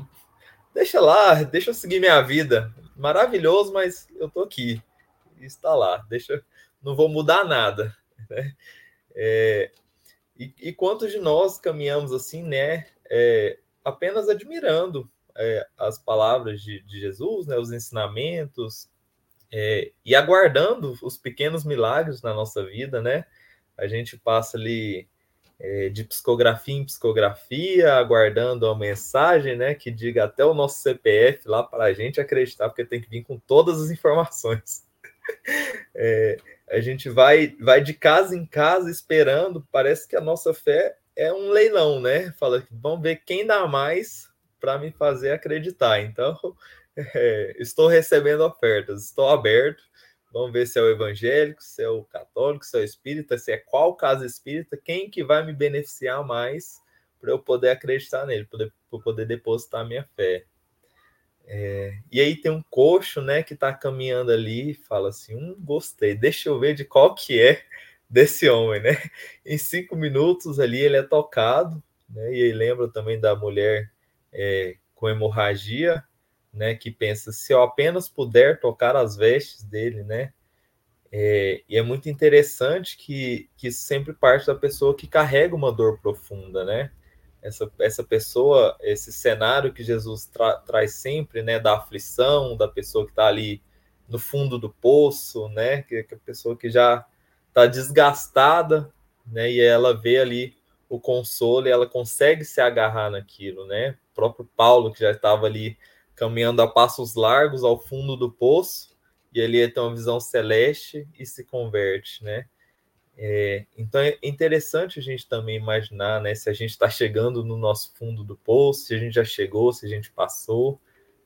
deixa lá, deixa eu seguir minha vida. Maravilhoso, mas eu tô aqui. Está lá. Deixa, não vou mudar nada, né? É, e, e, quantos de nós caminhamos assim, né? É, apenas admirando é, as palavras de, de, Jesus, né, os ensinamentos, é, e aguardando os pequenos milagres na nossa vida, né? a gente passa ali é, de psicografia em psicografia, aguardando uma mensagem, né, que diga até o nosso CPF lá para a gente acreditar, porque tem que vir com todas as informações. É, a gente vai, vai de casa em casa esperando, parece que a nossa fé é um leilão, né? Fala que vamos ver quem dá mais para me fazer acreditar. Então, é, estou recebendo ofertas, estou aberto. Vamos ver se é o evangélico, se é o católico, se é o espírita, se é qual casa espírita, quem que vai me beneficiar mais para eu poder acreditar nele, para poder, poder depositar minha fé. É, e aí tem um coxo, né, que está caminhando ali, fala assim, um gostei, deixa eu ver de qual que é desse homem, né? Em cinco minutos ali ele é tocado, né? E aí lembra também da mulher é, com hemorragia, né? Que pensa se eu apenas puder tocar as vestes dele, né? É, e é muito interessante que, que sempre parte da pessoa que carrega uma dor profunda, né? essa, essa pessoa, esse cenário que Jesus tra traz sempre, né, da aflição, da pessoa que está ali no fundo do poço, né, que, que a pessoa que já está desgastada, né, e ela vê ali o consolo e ela consegue se agarrar naquilo, né? O próprio Paulo que já estava ali caminhando a passos largos ao fundo do poço e ele tem uma visão celeste e se converte, né? É, então é interessante a gente também imaginar né, se a gente está chegando no nosso fundo do poço, se a gente já chegou, se a gente passou,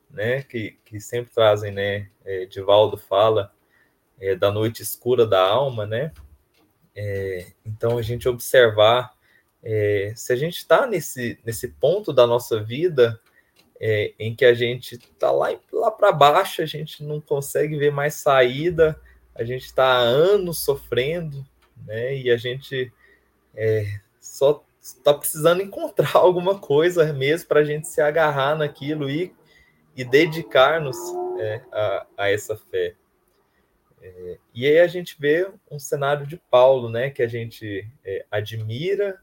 né? Que, que sempre trazem, né? É, Divaldo fala é, da noite escura da alma, né? É, então a gente observar é, se a gente está nesse, nesse ponto da nossa vida é, em que a gente está lá, lá para baixo, a gente não consegue ver mais saída, a gente está há anos sofrendo, né? E a gente é, só está precisando encontrar alguma coisa mesmo para a gente se agarrar naquilo e, e dedicar-nos é, a, a, essa fé. É, e aí a gente vê um cenário de Paulo, né? Que a gente é, admira,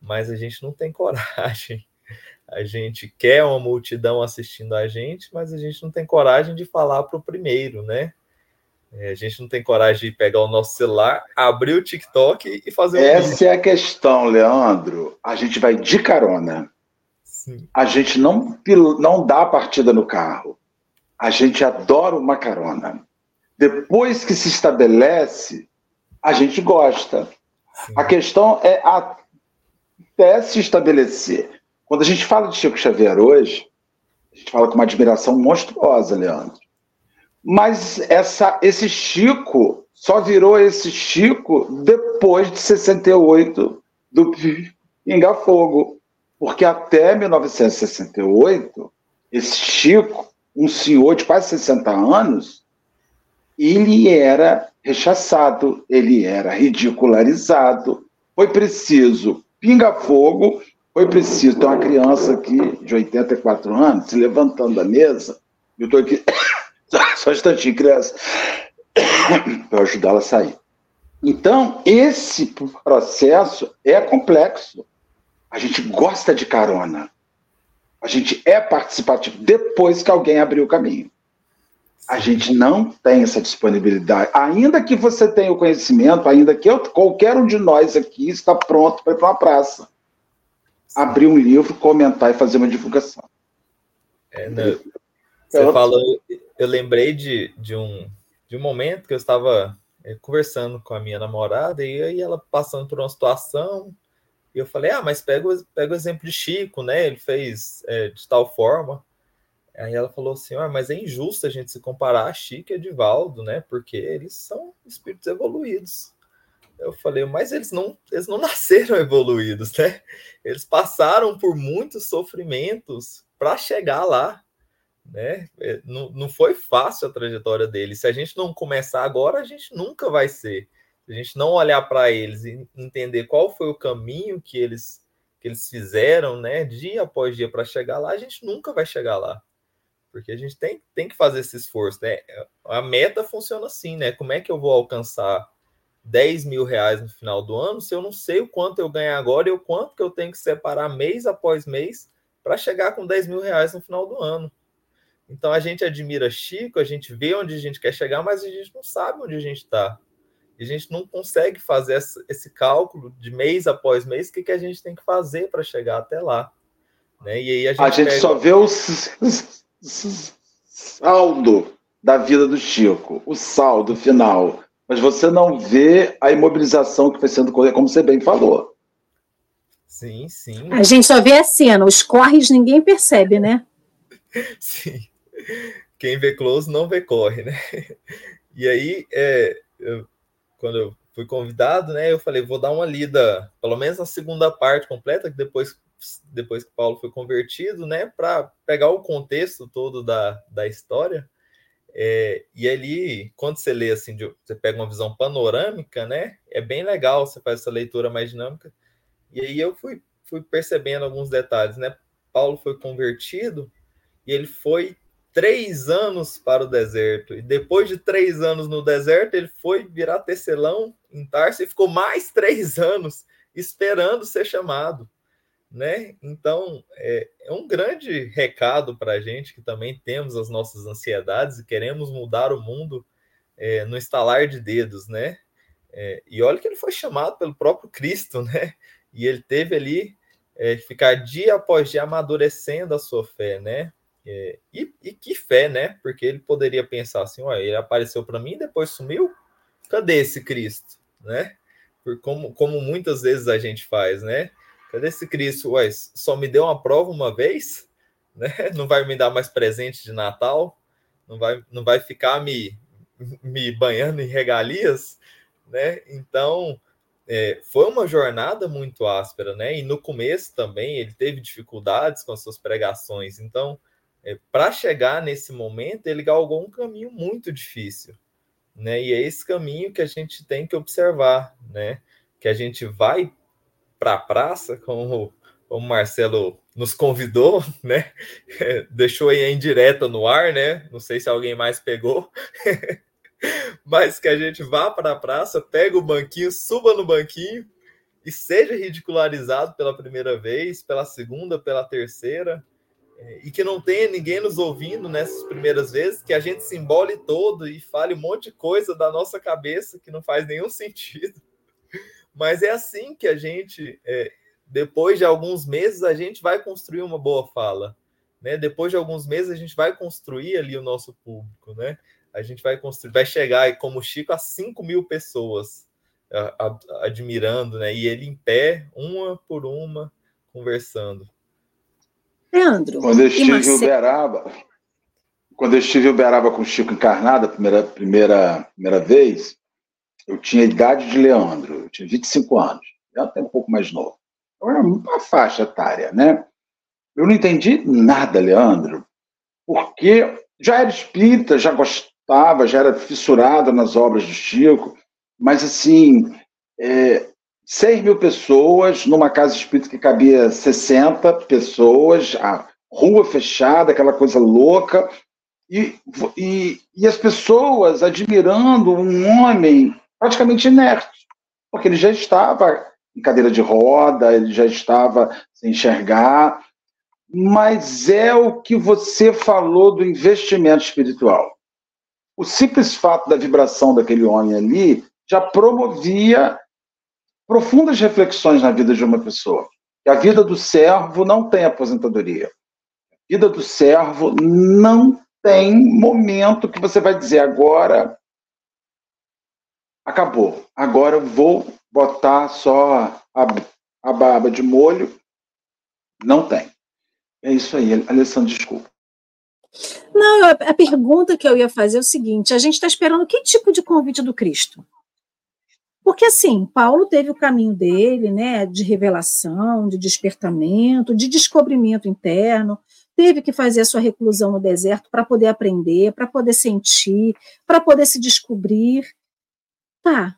mas a gente não tem coragem. A gente quer uma multidão assistindo a gente, mas a gente não tem coragem de falar para o primeiro, né? É, a gente não tem coragem de pegar o nosso celular, abrir o TikTok e fazer um Essa vídeo. é a questão, Leandro. A gente vai de carona. Sim. A gente não, não dá a partida no carro. A gente adora uma carona. Depois que se estabelece, a gente gosta. Sim. A questão é até se estabelecer. Quando a gente fala de Chico Xavier hoje, a gente fala com uma admiração monstruosa, Leandro. Mas essa, esse Chico só virou esse Chico depois de 68 do Pinga Fogo. Porque até 1968, esse Chico, um senhor de quase 60 anos, ele era rechaçado, ele era ridicularizado. Foi preciso pinga-fogo, foi preciso ter uma criança aqui de 84 anos se levantando da mesa. Eu estou aqui Só um instantinho, criança. Para ajudá-la a sair. Então, esse processo é complexo. A gente gosta de carona. A gente é participativo depois que alguém abriu o caminho. A gente não tem essa disponibilidade. Ainda que você tenha o conhecimento, ainda que eu, qualquer um de nós aqui está pronto para ir para uma praça. Abrir um livro, comentar e fazer uma divulgação. É, não, você falou, eu lembrei de, de, um, de um momento que eu estava é, conversando com a minha namorada e aí ela passando por uma situação e eu falei, ah, mas pega, pega o exemplo de Chico, né? Ele fez é, de tal forma. Aí ela falou assim, ah, mas é injusto a gente se comparar a Chico e a Divaldo, né? Porque eles são espíritos evoluídos. Eu falei, mas eles não, eles não nasceram evoluídos, né? Eles passaram por muitos sofrimentos para chegar lá né? É, não, não foi fácil a trajetória deles. Se a gente não começar agora, a gente nunca vai ser. Se a gente não olhar para eles e entender qual foi o caminho que eles que eles fizeram, né, dia após dia para chegar lá, a gente nunca vai chegar lá. Porque a gente tem, tem que fazer esse esforço, né? A meta funciona assim, né? Como é que eu vou alcançar 10 mil reais no final do ano se eu não sei o quanto eu ganho agora e o quanto que eu tenho que separar mês após mês para chegar com 10 mil reais no final do ano? Então a gente admira Chico, a gente vê onde a gente quer chegar, mas a gente não sabe onde a gente está. E a gente não consegue fazer esse cálculo de mês após mês, o que, que a gente tem que fazer para chegar até lá. Né? E aí a gente, a gente pega... só vê o saldo da vida do Chico, o saldo final. Mas você não vê a imobilização que foi sendo, como você bem falou. Sim, sim. A gente só vê a cena, os corres ninguém percebe, né? sim. Quem vê close não vê corre, né? E aí, é, eu, quando eu fui convidado, né, eu falei, vou dar uma lida, pelo menos a segunda parte completa, que depois, depois que Paulo foi convertido, né, para pegar o contexto todo da, da história. É, e ali, quando você lê assim, você pega uma visão panorâmica, né? É bem legal, você faz essa leitura mais dinâmica. E aí eu fui, fui percebendo alguns detalhes, né? Paulo foi convertido e ele foi três anos para o deserto. E depois de três anos no deserto, ele foi virar tecelão em Tarso e ficou mais três anos esperando ser chamado né? Então é, é um grande recado para a gente que também temos as nossas ansiedades e queremos mudar o mundo é, no estalar de dedos, né? É, e olha que ele foi chamado pelo próprio Cristo, né? E ele teve ali é, ficar dia após dia amadurecendo a sua fé, né? É, e, e, que fé, né? Porque ele poderia pensar assim: olha, ele apareceu para mim, depois sumiu. Cadê esse Cristo, né? Por como, como muitas vezes a gente faz, né? Cadê esse Cristo? Ué, só me deu uma prova uma vez? Né? Não vai me dar mais presente de Natal? Não vai, não vai ficar me, me banhando em regalias? Né? Então, é, foi uma jornada muito áspera, né? E no começo também ele teve dificuldades com as suas pregações. Então, é, para chegar nesse momento, ele galgou um caminho muito difícil, né? E é esse caminho que a gente tem que observar, né? Que a gente vai para a praça, como o Marcelo nos convidou, né? Deixou aí a indireta no ar, né? Não sei se alguém mais pegou. Mas que a gente vá para a praça, pega o banquinho, suba no banquinho e seja ridicularizado pela primeira vez, pela segunda, pela terceira, e que não tenha ninguém nos ouvindo nessas primeiras vezes, que a gente se embole todo e fale um monte de coisa da nossa cabeça que não faz nenhum sentido mas é assim que a gente, é, depois de alguns meses, a gente vai construir uma boa fala. Né? Depois de alguns meses, a gente vai construir ali o nosso público. Né? A gente vai construir, vai chegar, como o Chico, a 5 mil pessoas a, a, admirando, né? E ele em pé, uma por uma, conversando. Leandro. Quando eu estive em Uberaba, quando eu estive em Uberaba com o Chico encarnado a primeira, primeira, primeira vez, eu tinha a idade de Leandro, eu tinha 25 anos, eu até um pouco mais novo. Eu era uma faixa etária, né? Eu não entendi nada, Leandro, porque já era espírita, já gostava, já era fissurado nas obras do Chico, mas assim, é, 6 mil pessoas numa casa espírita que cabia 60 pessoas, a rua fechada, aquela coisa louca, e, e, e as pessoas admirando um homem praticamente inerte, porque ele já estava em cadeira de roda, ele já estava sem enxergar, mas é o que você falou do investimento espiritual. O simples fato da vibração daquele homem ali já promovia profundas reflexões na vida de uma pessoa. E a vida do servo não tem aposentadoria. A vida do servo não tem momento que você vai dizer agora acabou. Agora eu vou botar só a, a barba de molho. Não tem. É isso aí, Alessandro, desculpa. Não, a pergunta que eu ia fazer é o seguinte: a gente está esperando que tipo de convite do Cristo? Porque assim, Paulo teve o caminho dele, né, de revelação, de despertamento, de descobrimento interno, teve que fazer a sua reclusão no deserto para poder aprender, para poder sentir, para poder se descobrir. Tá.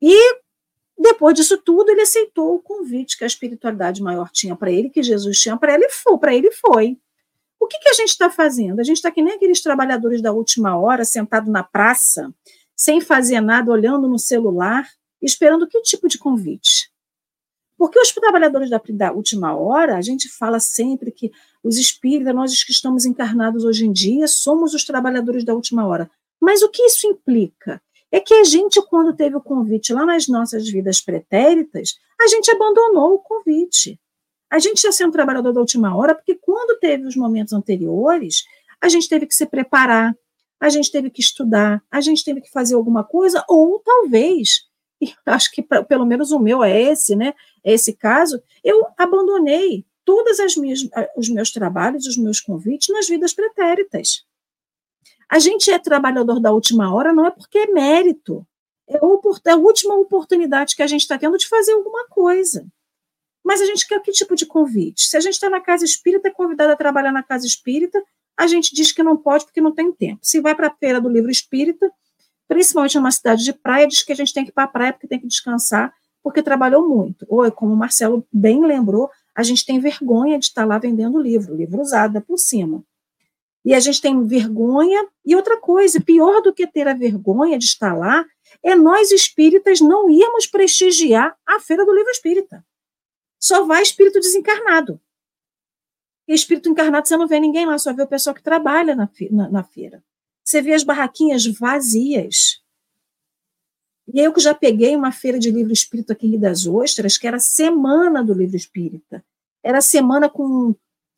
E depois disso tudo, ele aceitou o convite que a espiritualidade maior tinha para ele, que Jesus tinha para ele, e foi, para ele foi. O que, que a gente está fazendo? A gente está que nem aqueles trabalhadores da última hora, sentado na praça, sem fazer nada, olhando no celular, esperando que tipo de convite? Porque os trabalhadores da, da última hora, a gente fala sempre que os espíritas, nós que estamos encarnados hoje em dia, somos os trabalhadores da última hora. Mas o que isso implica? É que a gente, quando teve o convite lá nas nossas vidas pretéritas, a gente abandonou o convite. A gente está sendo trabalhador da última hora, porque quando teve os momentos anteriores, a gente teve que se preparar, a gente teve que estudar, a gente teve que fazer alguma coisa, ou talvez, acho que pra, pelo menos o meu é esse, né? É esse caso, eu abandonei todos os meus trabalhos, os meus convites nas vidas pretéritas. A gente é trabalhador da última hora não é porque é mérito, é, é a última oportunidade que a gente está tendo de fazer alguma coisa. Mas a gente quer que tipo de convite? Se a gente está na casa espírita, é convidado a trabalhar na casa espírita, a gente diz que não pode porque não tem tempo. Se vai para a feira do livro espírita, principalmente numa cidade de praia, diz que a gente tem que ir para a praia porque tem que descansar, porque trabalhou muito. Ou, como o Marcelo bem lembrou, a gente tem vergonha de estar lá vendendo livro, livro usado por cima. E a gente tem vergonha. E outra coisa, pior do que ter a vergonha de estar lá, é nós espíritas não irmos prestigiar a Feira do Livro Espírita. Só vai espírito desencarnado. E espírito encarnado você não vê ninguém lá, só vê o pessoal que trabalha na, na, na feira. Você vê as barraquinhas vazias. E eu que já peguei uma feira de livro espírita aqui em Rio das Ostras, que era semana do livro espírita. Era semana com,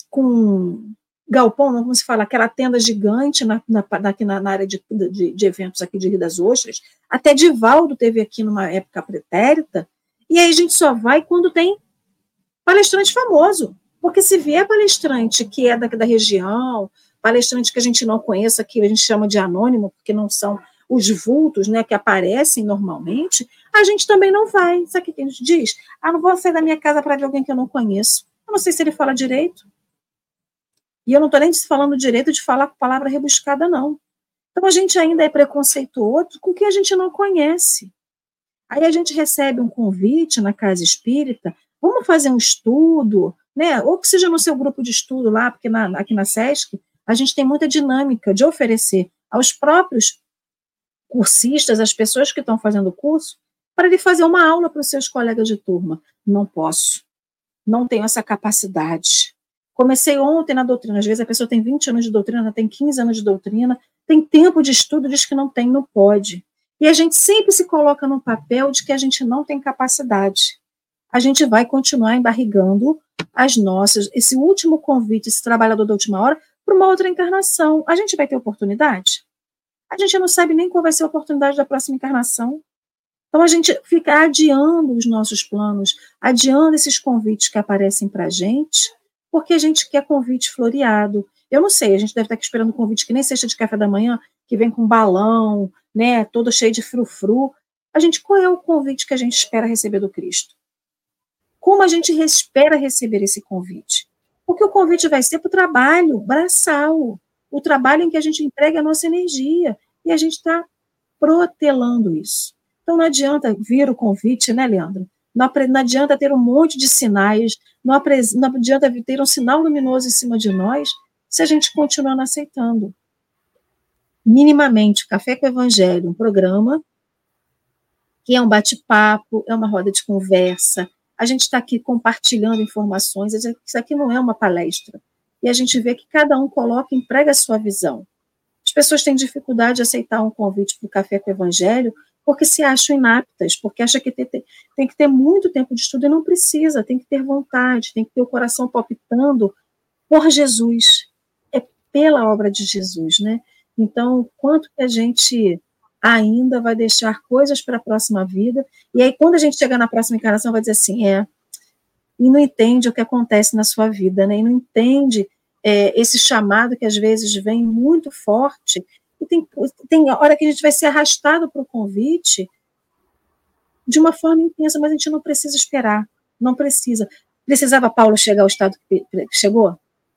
com galpão, não como se fala, aquela tenda gigante na, na, na, na área de, de, de, eventos aqui de Rio das Ostras. Até Divaldo teve aqui numa época pretérita. E aí a gente só vai quando tem palestrante famoso. Porque se vier palestrante que é daqui da região, palestrante que a gente não conheça, que a gente chama de anônimo, porque não são os vultos né, que aparecem normalmente, a gente também não vai. Sabe o que a gente diz? Ah, não vou sair da minha casa para ver alguém que eu não conheço. Eu não sei se ele fala direito. E eu não estou nem falando direito de falar com palavra rebuscada, não. Então a gente ainda é preconceituoso com o que a gente não conhece. Aí a gente recebe um convite na casa espírita, vamos fazer um estudo, né? Ou que seja no seu grupo de estudo lá, porque na, aqui na SESC a gente tem muita dinâmica de oferecer aos próprios cursistas, as pessoas que estão fazendo o curso, para ele fazer uma aula para os seus colegas de turma. Não posso. Não tenho essa capacidade. Comecei ontem na doutrina. Às vezes a pessoa tem 20 anos de doutrina, tem 15 anos de doutrina, tem tempo de estudo, diz que não tem, não pode. E a gente sempre se coloca no papel de que a gente não tem capacidade. A gente vai continuar embarrigando as nossas, esse último convite, esse trabalhador da última hora, para uma outra encarnação. A gente vai ter oportunidade? A gente não sabe nem qual vai ser a oportunidade da próxima encarnação. Então a gente fica adiando os nossos planos, adiando esses convites que aparecem para a gente, porque a gente quer convite floreado. Eu não sei, a gente deve estar aqui esperando um convite que nem cesta de café da manhã, que vem com balão, né, todo cheio de frufru. A gente, qual é o convite que a gente espera receber do Cristo? Como a gente espera receber esse convite? Porque o convite vai ser para o trabalho braçal, o trabalho em que a gente entrega a nossa energia, e a gente está protelando isso. Então não adianta vir o convite, né, Leandro? Não, adianta ter um monte de sinais, não, não adianta ter um sinal luminoso em cima de nós se a gente continuar não aceitando. Minimamente, Café com o Evangelho, um programa que é um bate-papo, é uma roda de conversa. A gente está aqui compartilhando informações, isso aqui não é uma palestra. E a gente vê que cada um coloca, emprega a sua visão. As pessoas têm dificuldade de aceitar um convite para o Café com o Evangelho porque se acham inaptas, porque acham que tem, tem, que ter muito tempo de estudo e não precisa, tem que ter vontade, tem que ter o coração palpitando por Jesus, é pela obra de Jesus, né? Então, quanto que a gente ainda vai deixar coisas para a próxima vida, e aí quando a gente chegar na próxima encarnação vai dizer assim, é, e não entende o que acontece na sua vida, né? E não entende é, esse chamado que às vezes vem muito forte e tem, tem hora que a gente vai ser arrastado para o convite de uma forma intensa, mas a gente não precisa esperar, não precisa. Precisava Paulo chegar ao estado que chegou?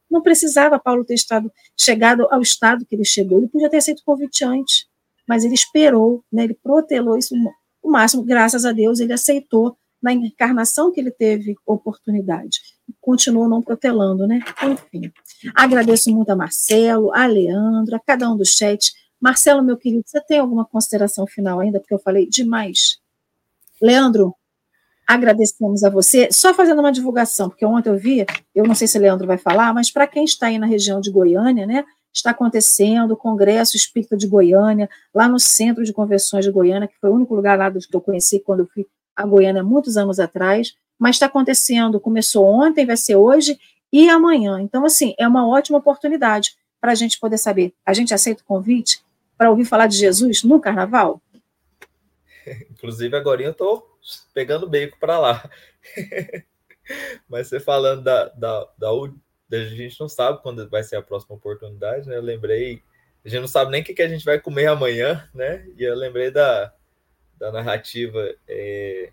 Não precisava Paulo ter estado, chegado ao estado que ele chegou. Ele podia ter aceito o convite antes, mas ele esperou, né, ele protelou isso o máximo, graças a Deus, ele aceitou na encarnação que ele teve oportunidade. Continuou não protelando, né? Enfim. Agradeço muito a Marcelo, a Leandro, a cada um do chat. Marcelo, meu querido, você tem alguma consideração final ainda? Porque eu falei demais. Leandro, agradecemos a você. Só fazendo uma divulgação, porque ontem eu vi, eu não sei se o Leandro vai falar, mas para quem está aí na região de Goiânia, né? está acontecendo o Congresso Espírita de Goiânia, lá no Centro de Convenções de Goiânia, que foi o único lugar lá que eu conheci quando eu fui a Goiânia muitos anos atrás, mas está acontecendo, começou ontem, vai ser hoje e amanhã. Então, assim, é uma ótima oportunidade para a gente poder saber. A gente aceita o convite para ouvir falar de Jesus no Carnaval? Inclusive, agora eu estou pegando beco para lá. Mas você falando da, da, da, a gente não sabe quando vai ser a próxima oportunidade, né? Eu lembrei, a gente não sabe nem o que, que a gente vai comer amanhã, né? E eu lembrei da, da narrativa é,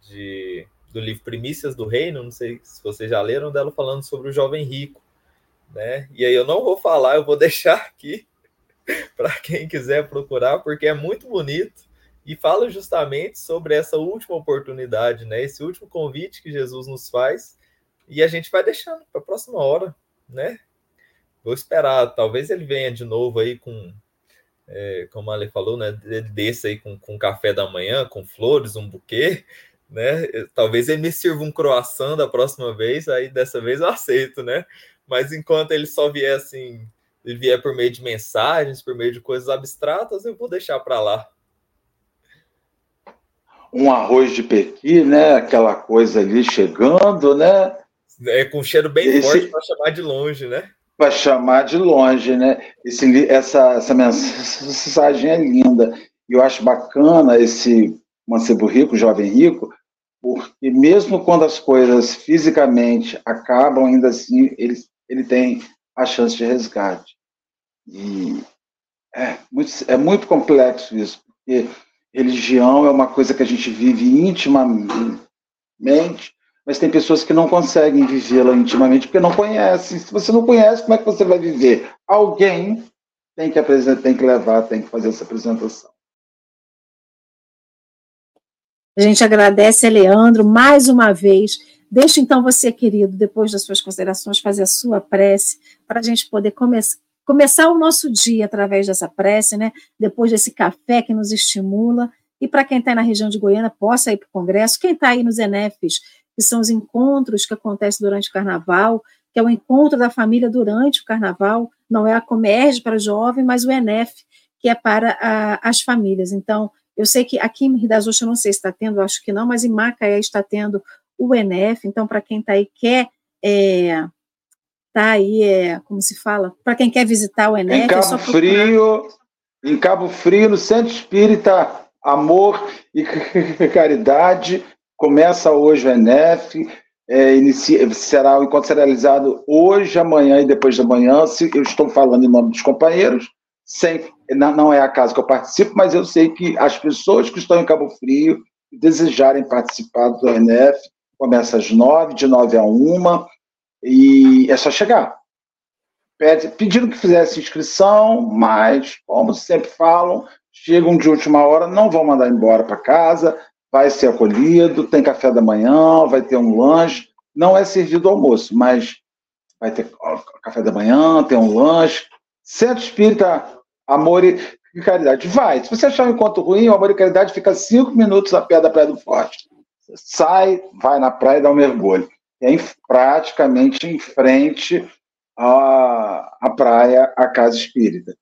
de, do livro Primícias do Reino, não sei se vocês já leram dela falando sobre o jovem rico, né? E aí eu não vou falar, eu vou deixar aqui para quem quiser procurar, porque é muito bonito e fala justamente sobre essa última oportunidade, né? Esse último convite que Jesus nos faz e a gente vai deixando para a próxima hora, né? Vou esperar, talvez ele venha de novo aí com, é, como a Ale falou, né? Ele desça aí com, com café da manhã, com flores, um buquê, né? Talvez ele me sirva um croissant da próxima vez, aí dessa vez eu aceito, né? Mas enquanto ele só vier assim, ele vier por meio de mensagens, por meio de coisas abstratas, eu vou deixar para lá um arroz de pequi, né? Aquela coisa ali chegando, né? É com cheiro bem Esse... forte para chamar de longe, né? Para chamar de longe, né? Esse, essa, essa mensagem é linda. E eu acho bacana esse mancebo rico, jovem rico, porque mesmo quando as coisas fisicamente acabam, ainda assim ele, ele tem a chance de resgate. E é muito, é muito complexo isso, porque religião é uma coisa que a gente vive intimamente, mas tem pessoas que não conseguem vivê-la intimamente porque não conhecem. Se você não conhece, como é que você vai viver? Alguém tem que apresentar, tem que levar, tem que fazer essa apresentação. A gente agradece a Leandro mais uma vez. Deixa então você, querido, depois das suas considerações, fazer a sua prece para a gente poder começar começar o nosso dia através dessa prece, né? Depois desse café que nos estimula. E para quem está na região de Goiânia, possa ir para o Congresso. Quem está aí nos ENEFs, que são os encontros que acontecem durante o Carnaval, que é o encontro da família durante o Carnaval, não é a Comerge para jovem, mas o ENEF, que é para a, as famílias. Então, eu sei que aqui em Rio das Ostras, eu não sei se está tendo, acho que não, mas em Macaé está tendo o ENEF. Então, para quem está aí quer é, tá aí, é, como se fala, para quem quer visitar o Enef, em Cabo é Frio, em Cabo Frio, no Centro Espírita Amor e Caridade, começa hoje o Enef, é, inicia, será o encontro será realizado hoje, amanhã e depois da manhã. Se, eu estou falando em nome dos companheiros, sem, não é a casa que eu participo, mas eu sei que as pessoas que estão em Cabo Frio desejarem participar do ENF, começa às nove, de nove a uma, e é só chegar. Pede, pediram que fizesse inscrição, mas, como sempre falam, chegam de última hora, não vão mandar embora para casa, vai ser acolhido, tem café da manhã, vai ter um lanche. Não é servido almoço, mas vai ter café da manhã, tem um lanche. Centro Espírita Amor e Caridade. Vai. Se você achar um encontro ruim, o Amor e Caridade fica cinco minutos a pé da Praia do Forte. Sai, vai na praia e dá um mergulho é praticamente em frente à, à praia, à Casa Espírita.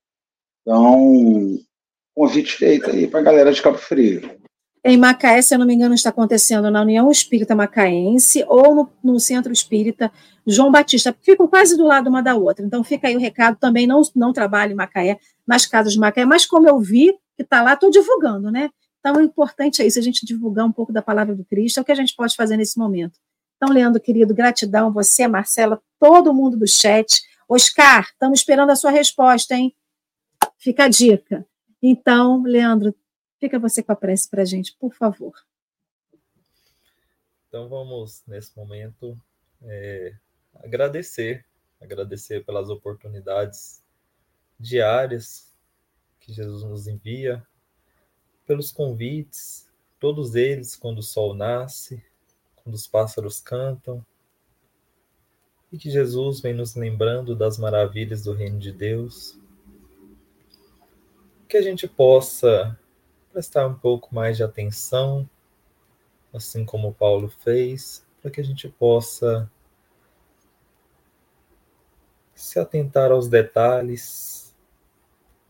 Então, convite feito aí para a galera de Cabo Frio. Em Macaé, se eu não me engano, está acontecendo na União Espírita Macaense ou no, no, Centro Espírita João Batista. Ficam quase do lado uma da outra. Então, fica aí o recado. Também não, não trabalho em Macaé, nas casas de Macaé, mas como eu vi que está lá, estou divulgando, né? Então, o importante é isso, a gente divulgar um pouco da palavra do Cristo, é o que a gente pode fazer nesse momento. Então, Leandro, querido, gratidão, você, Marcela, todo mundo do chat. Oscar, estamos esperando a sua resposta, hein? Fica a dica. Então, Leandro, fica você com a prece para a gente, por favor. Então, vamos, nesse momento, é, agradecer, agradecer pelas oportunidades diárias que Jesus nos envia, pelos convites, todos eles, quando o sol nasce, quando os pássaros cantam, e que Jesus vem nos lembrando das maravilhas do Reino de Deus, que a gente possa prestar um pouco mais de atenção, assim como Paulo fez, para que a gente possa se atentar aos detalhes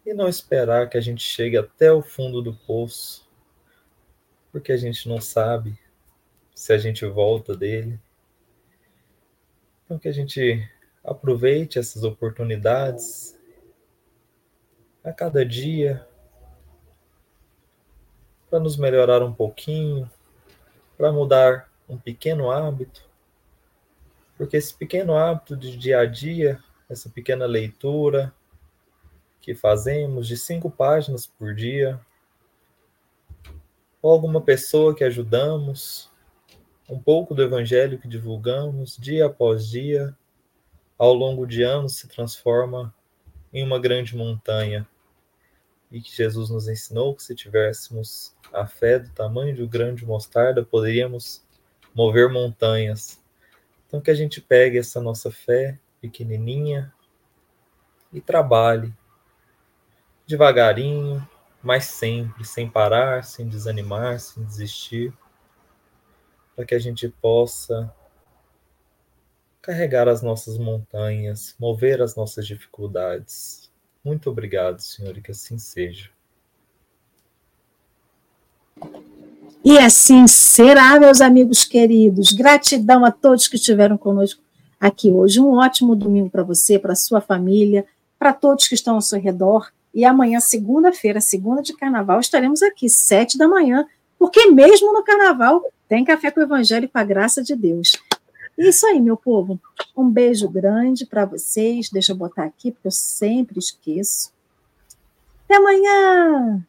e não esperar que a gente chegue até o fundo do poço, porque a gente não sabe se a gente volta dele. Então, que a gente aproveite essas oportunidades a cada dia para nos melhorar um pouquinho, para mudar um pequeno hábito, porque esse pequeno hábito de dia a dia, essa pequena leitura que fazemos de cinco páginas por dia, ou alguma pessoa que ajudamos, um pouco do evangelho que divulgamos dia após dia, ao longo de anos se transforma em uma grande montanha. E que Jesus nos ensinou que se tivéssemos a fé do tamanho de um grande mostarda, poderíamos mover montanhas. Então que a gente pegue essa nossa fé pequenininha e trabalhe devagarinho, mas sempre, sem parar, sem desanimar, sem desistir para que a gente possa carregar as nossas montanhas, mover as nossas dificuldades. Muito obrigado, Senhor, e que assim seja. E assim será, meus amigos queridos. Gratidão a todos que estiveram conosco aqui hoje. Um ótimo domingo para você, para sua família, para todos que estão ao seu redor. E amanhã, segunda-feira, segunda de carnaval, estaremos aqui, sete da manhã, porque mesmo no carnaval tem café com o evangelho com a graça de Deus. Isso aí, meu povo. Um beijo grande para vocês. Deixa eu botar aqui, porque eu sempre esqueço. Até amanhã!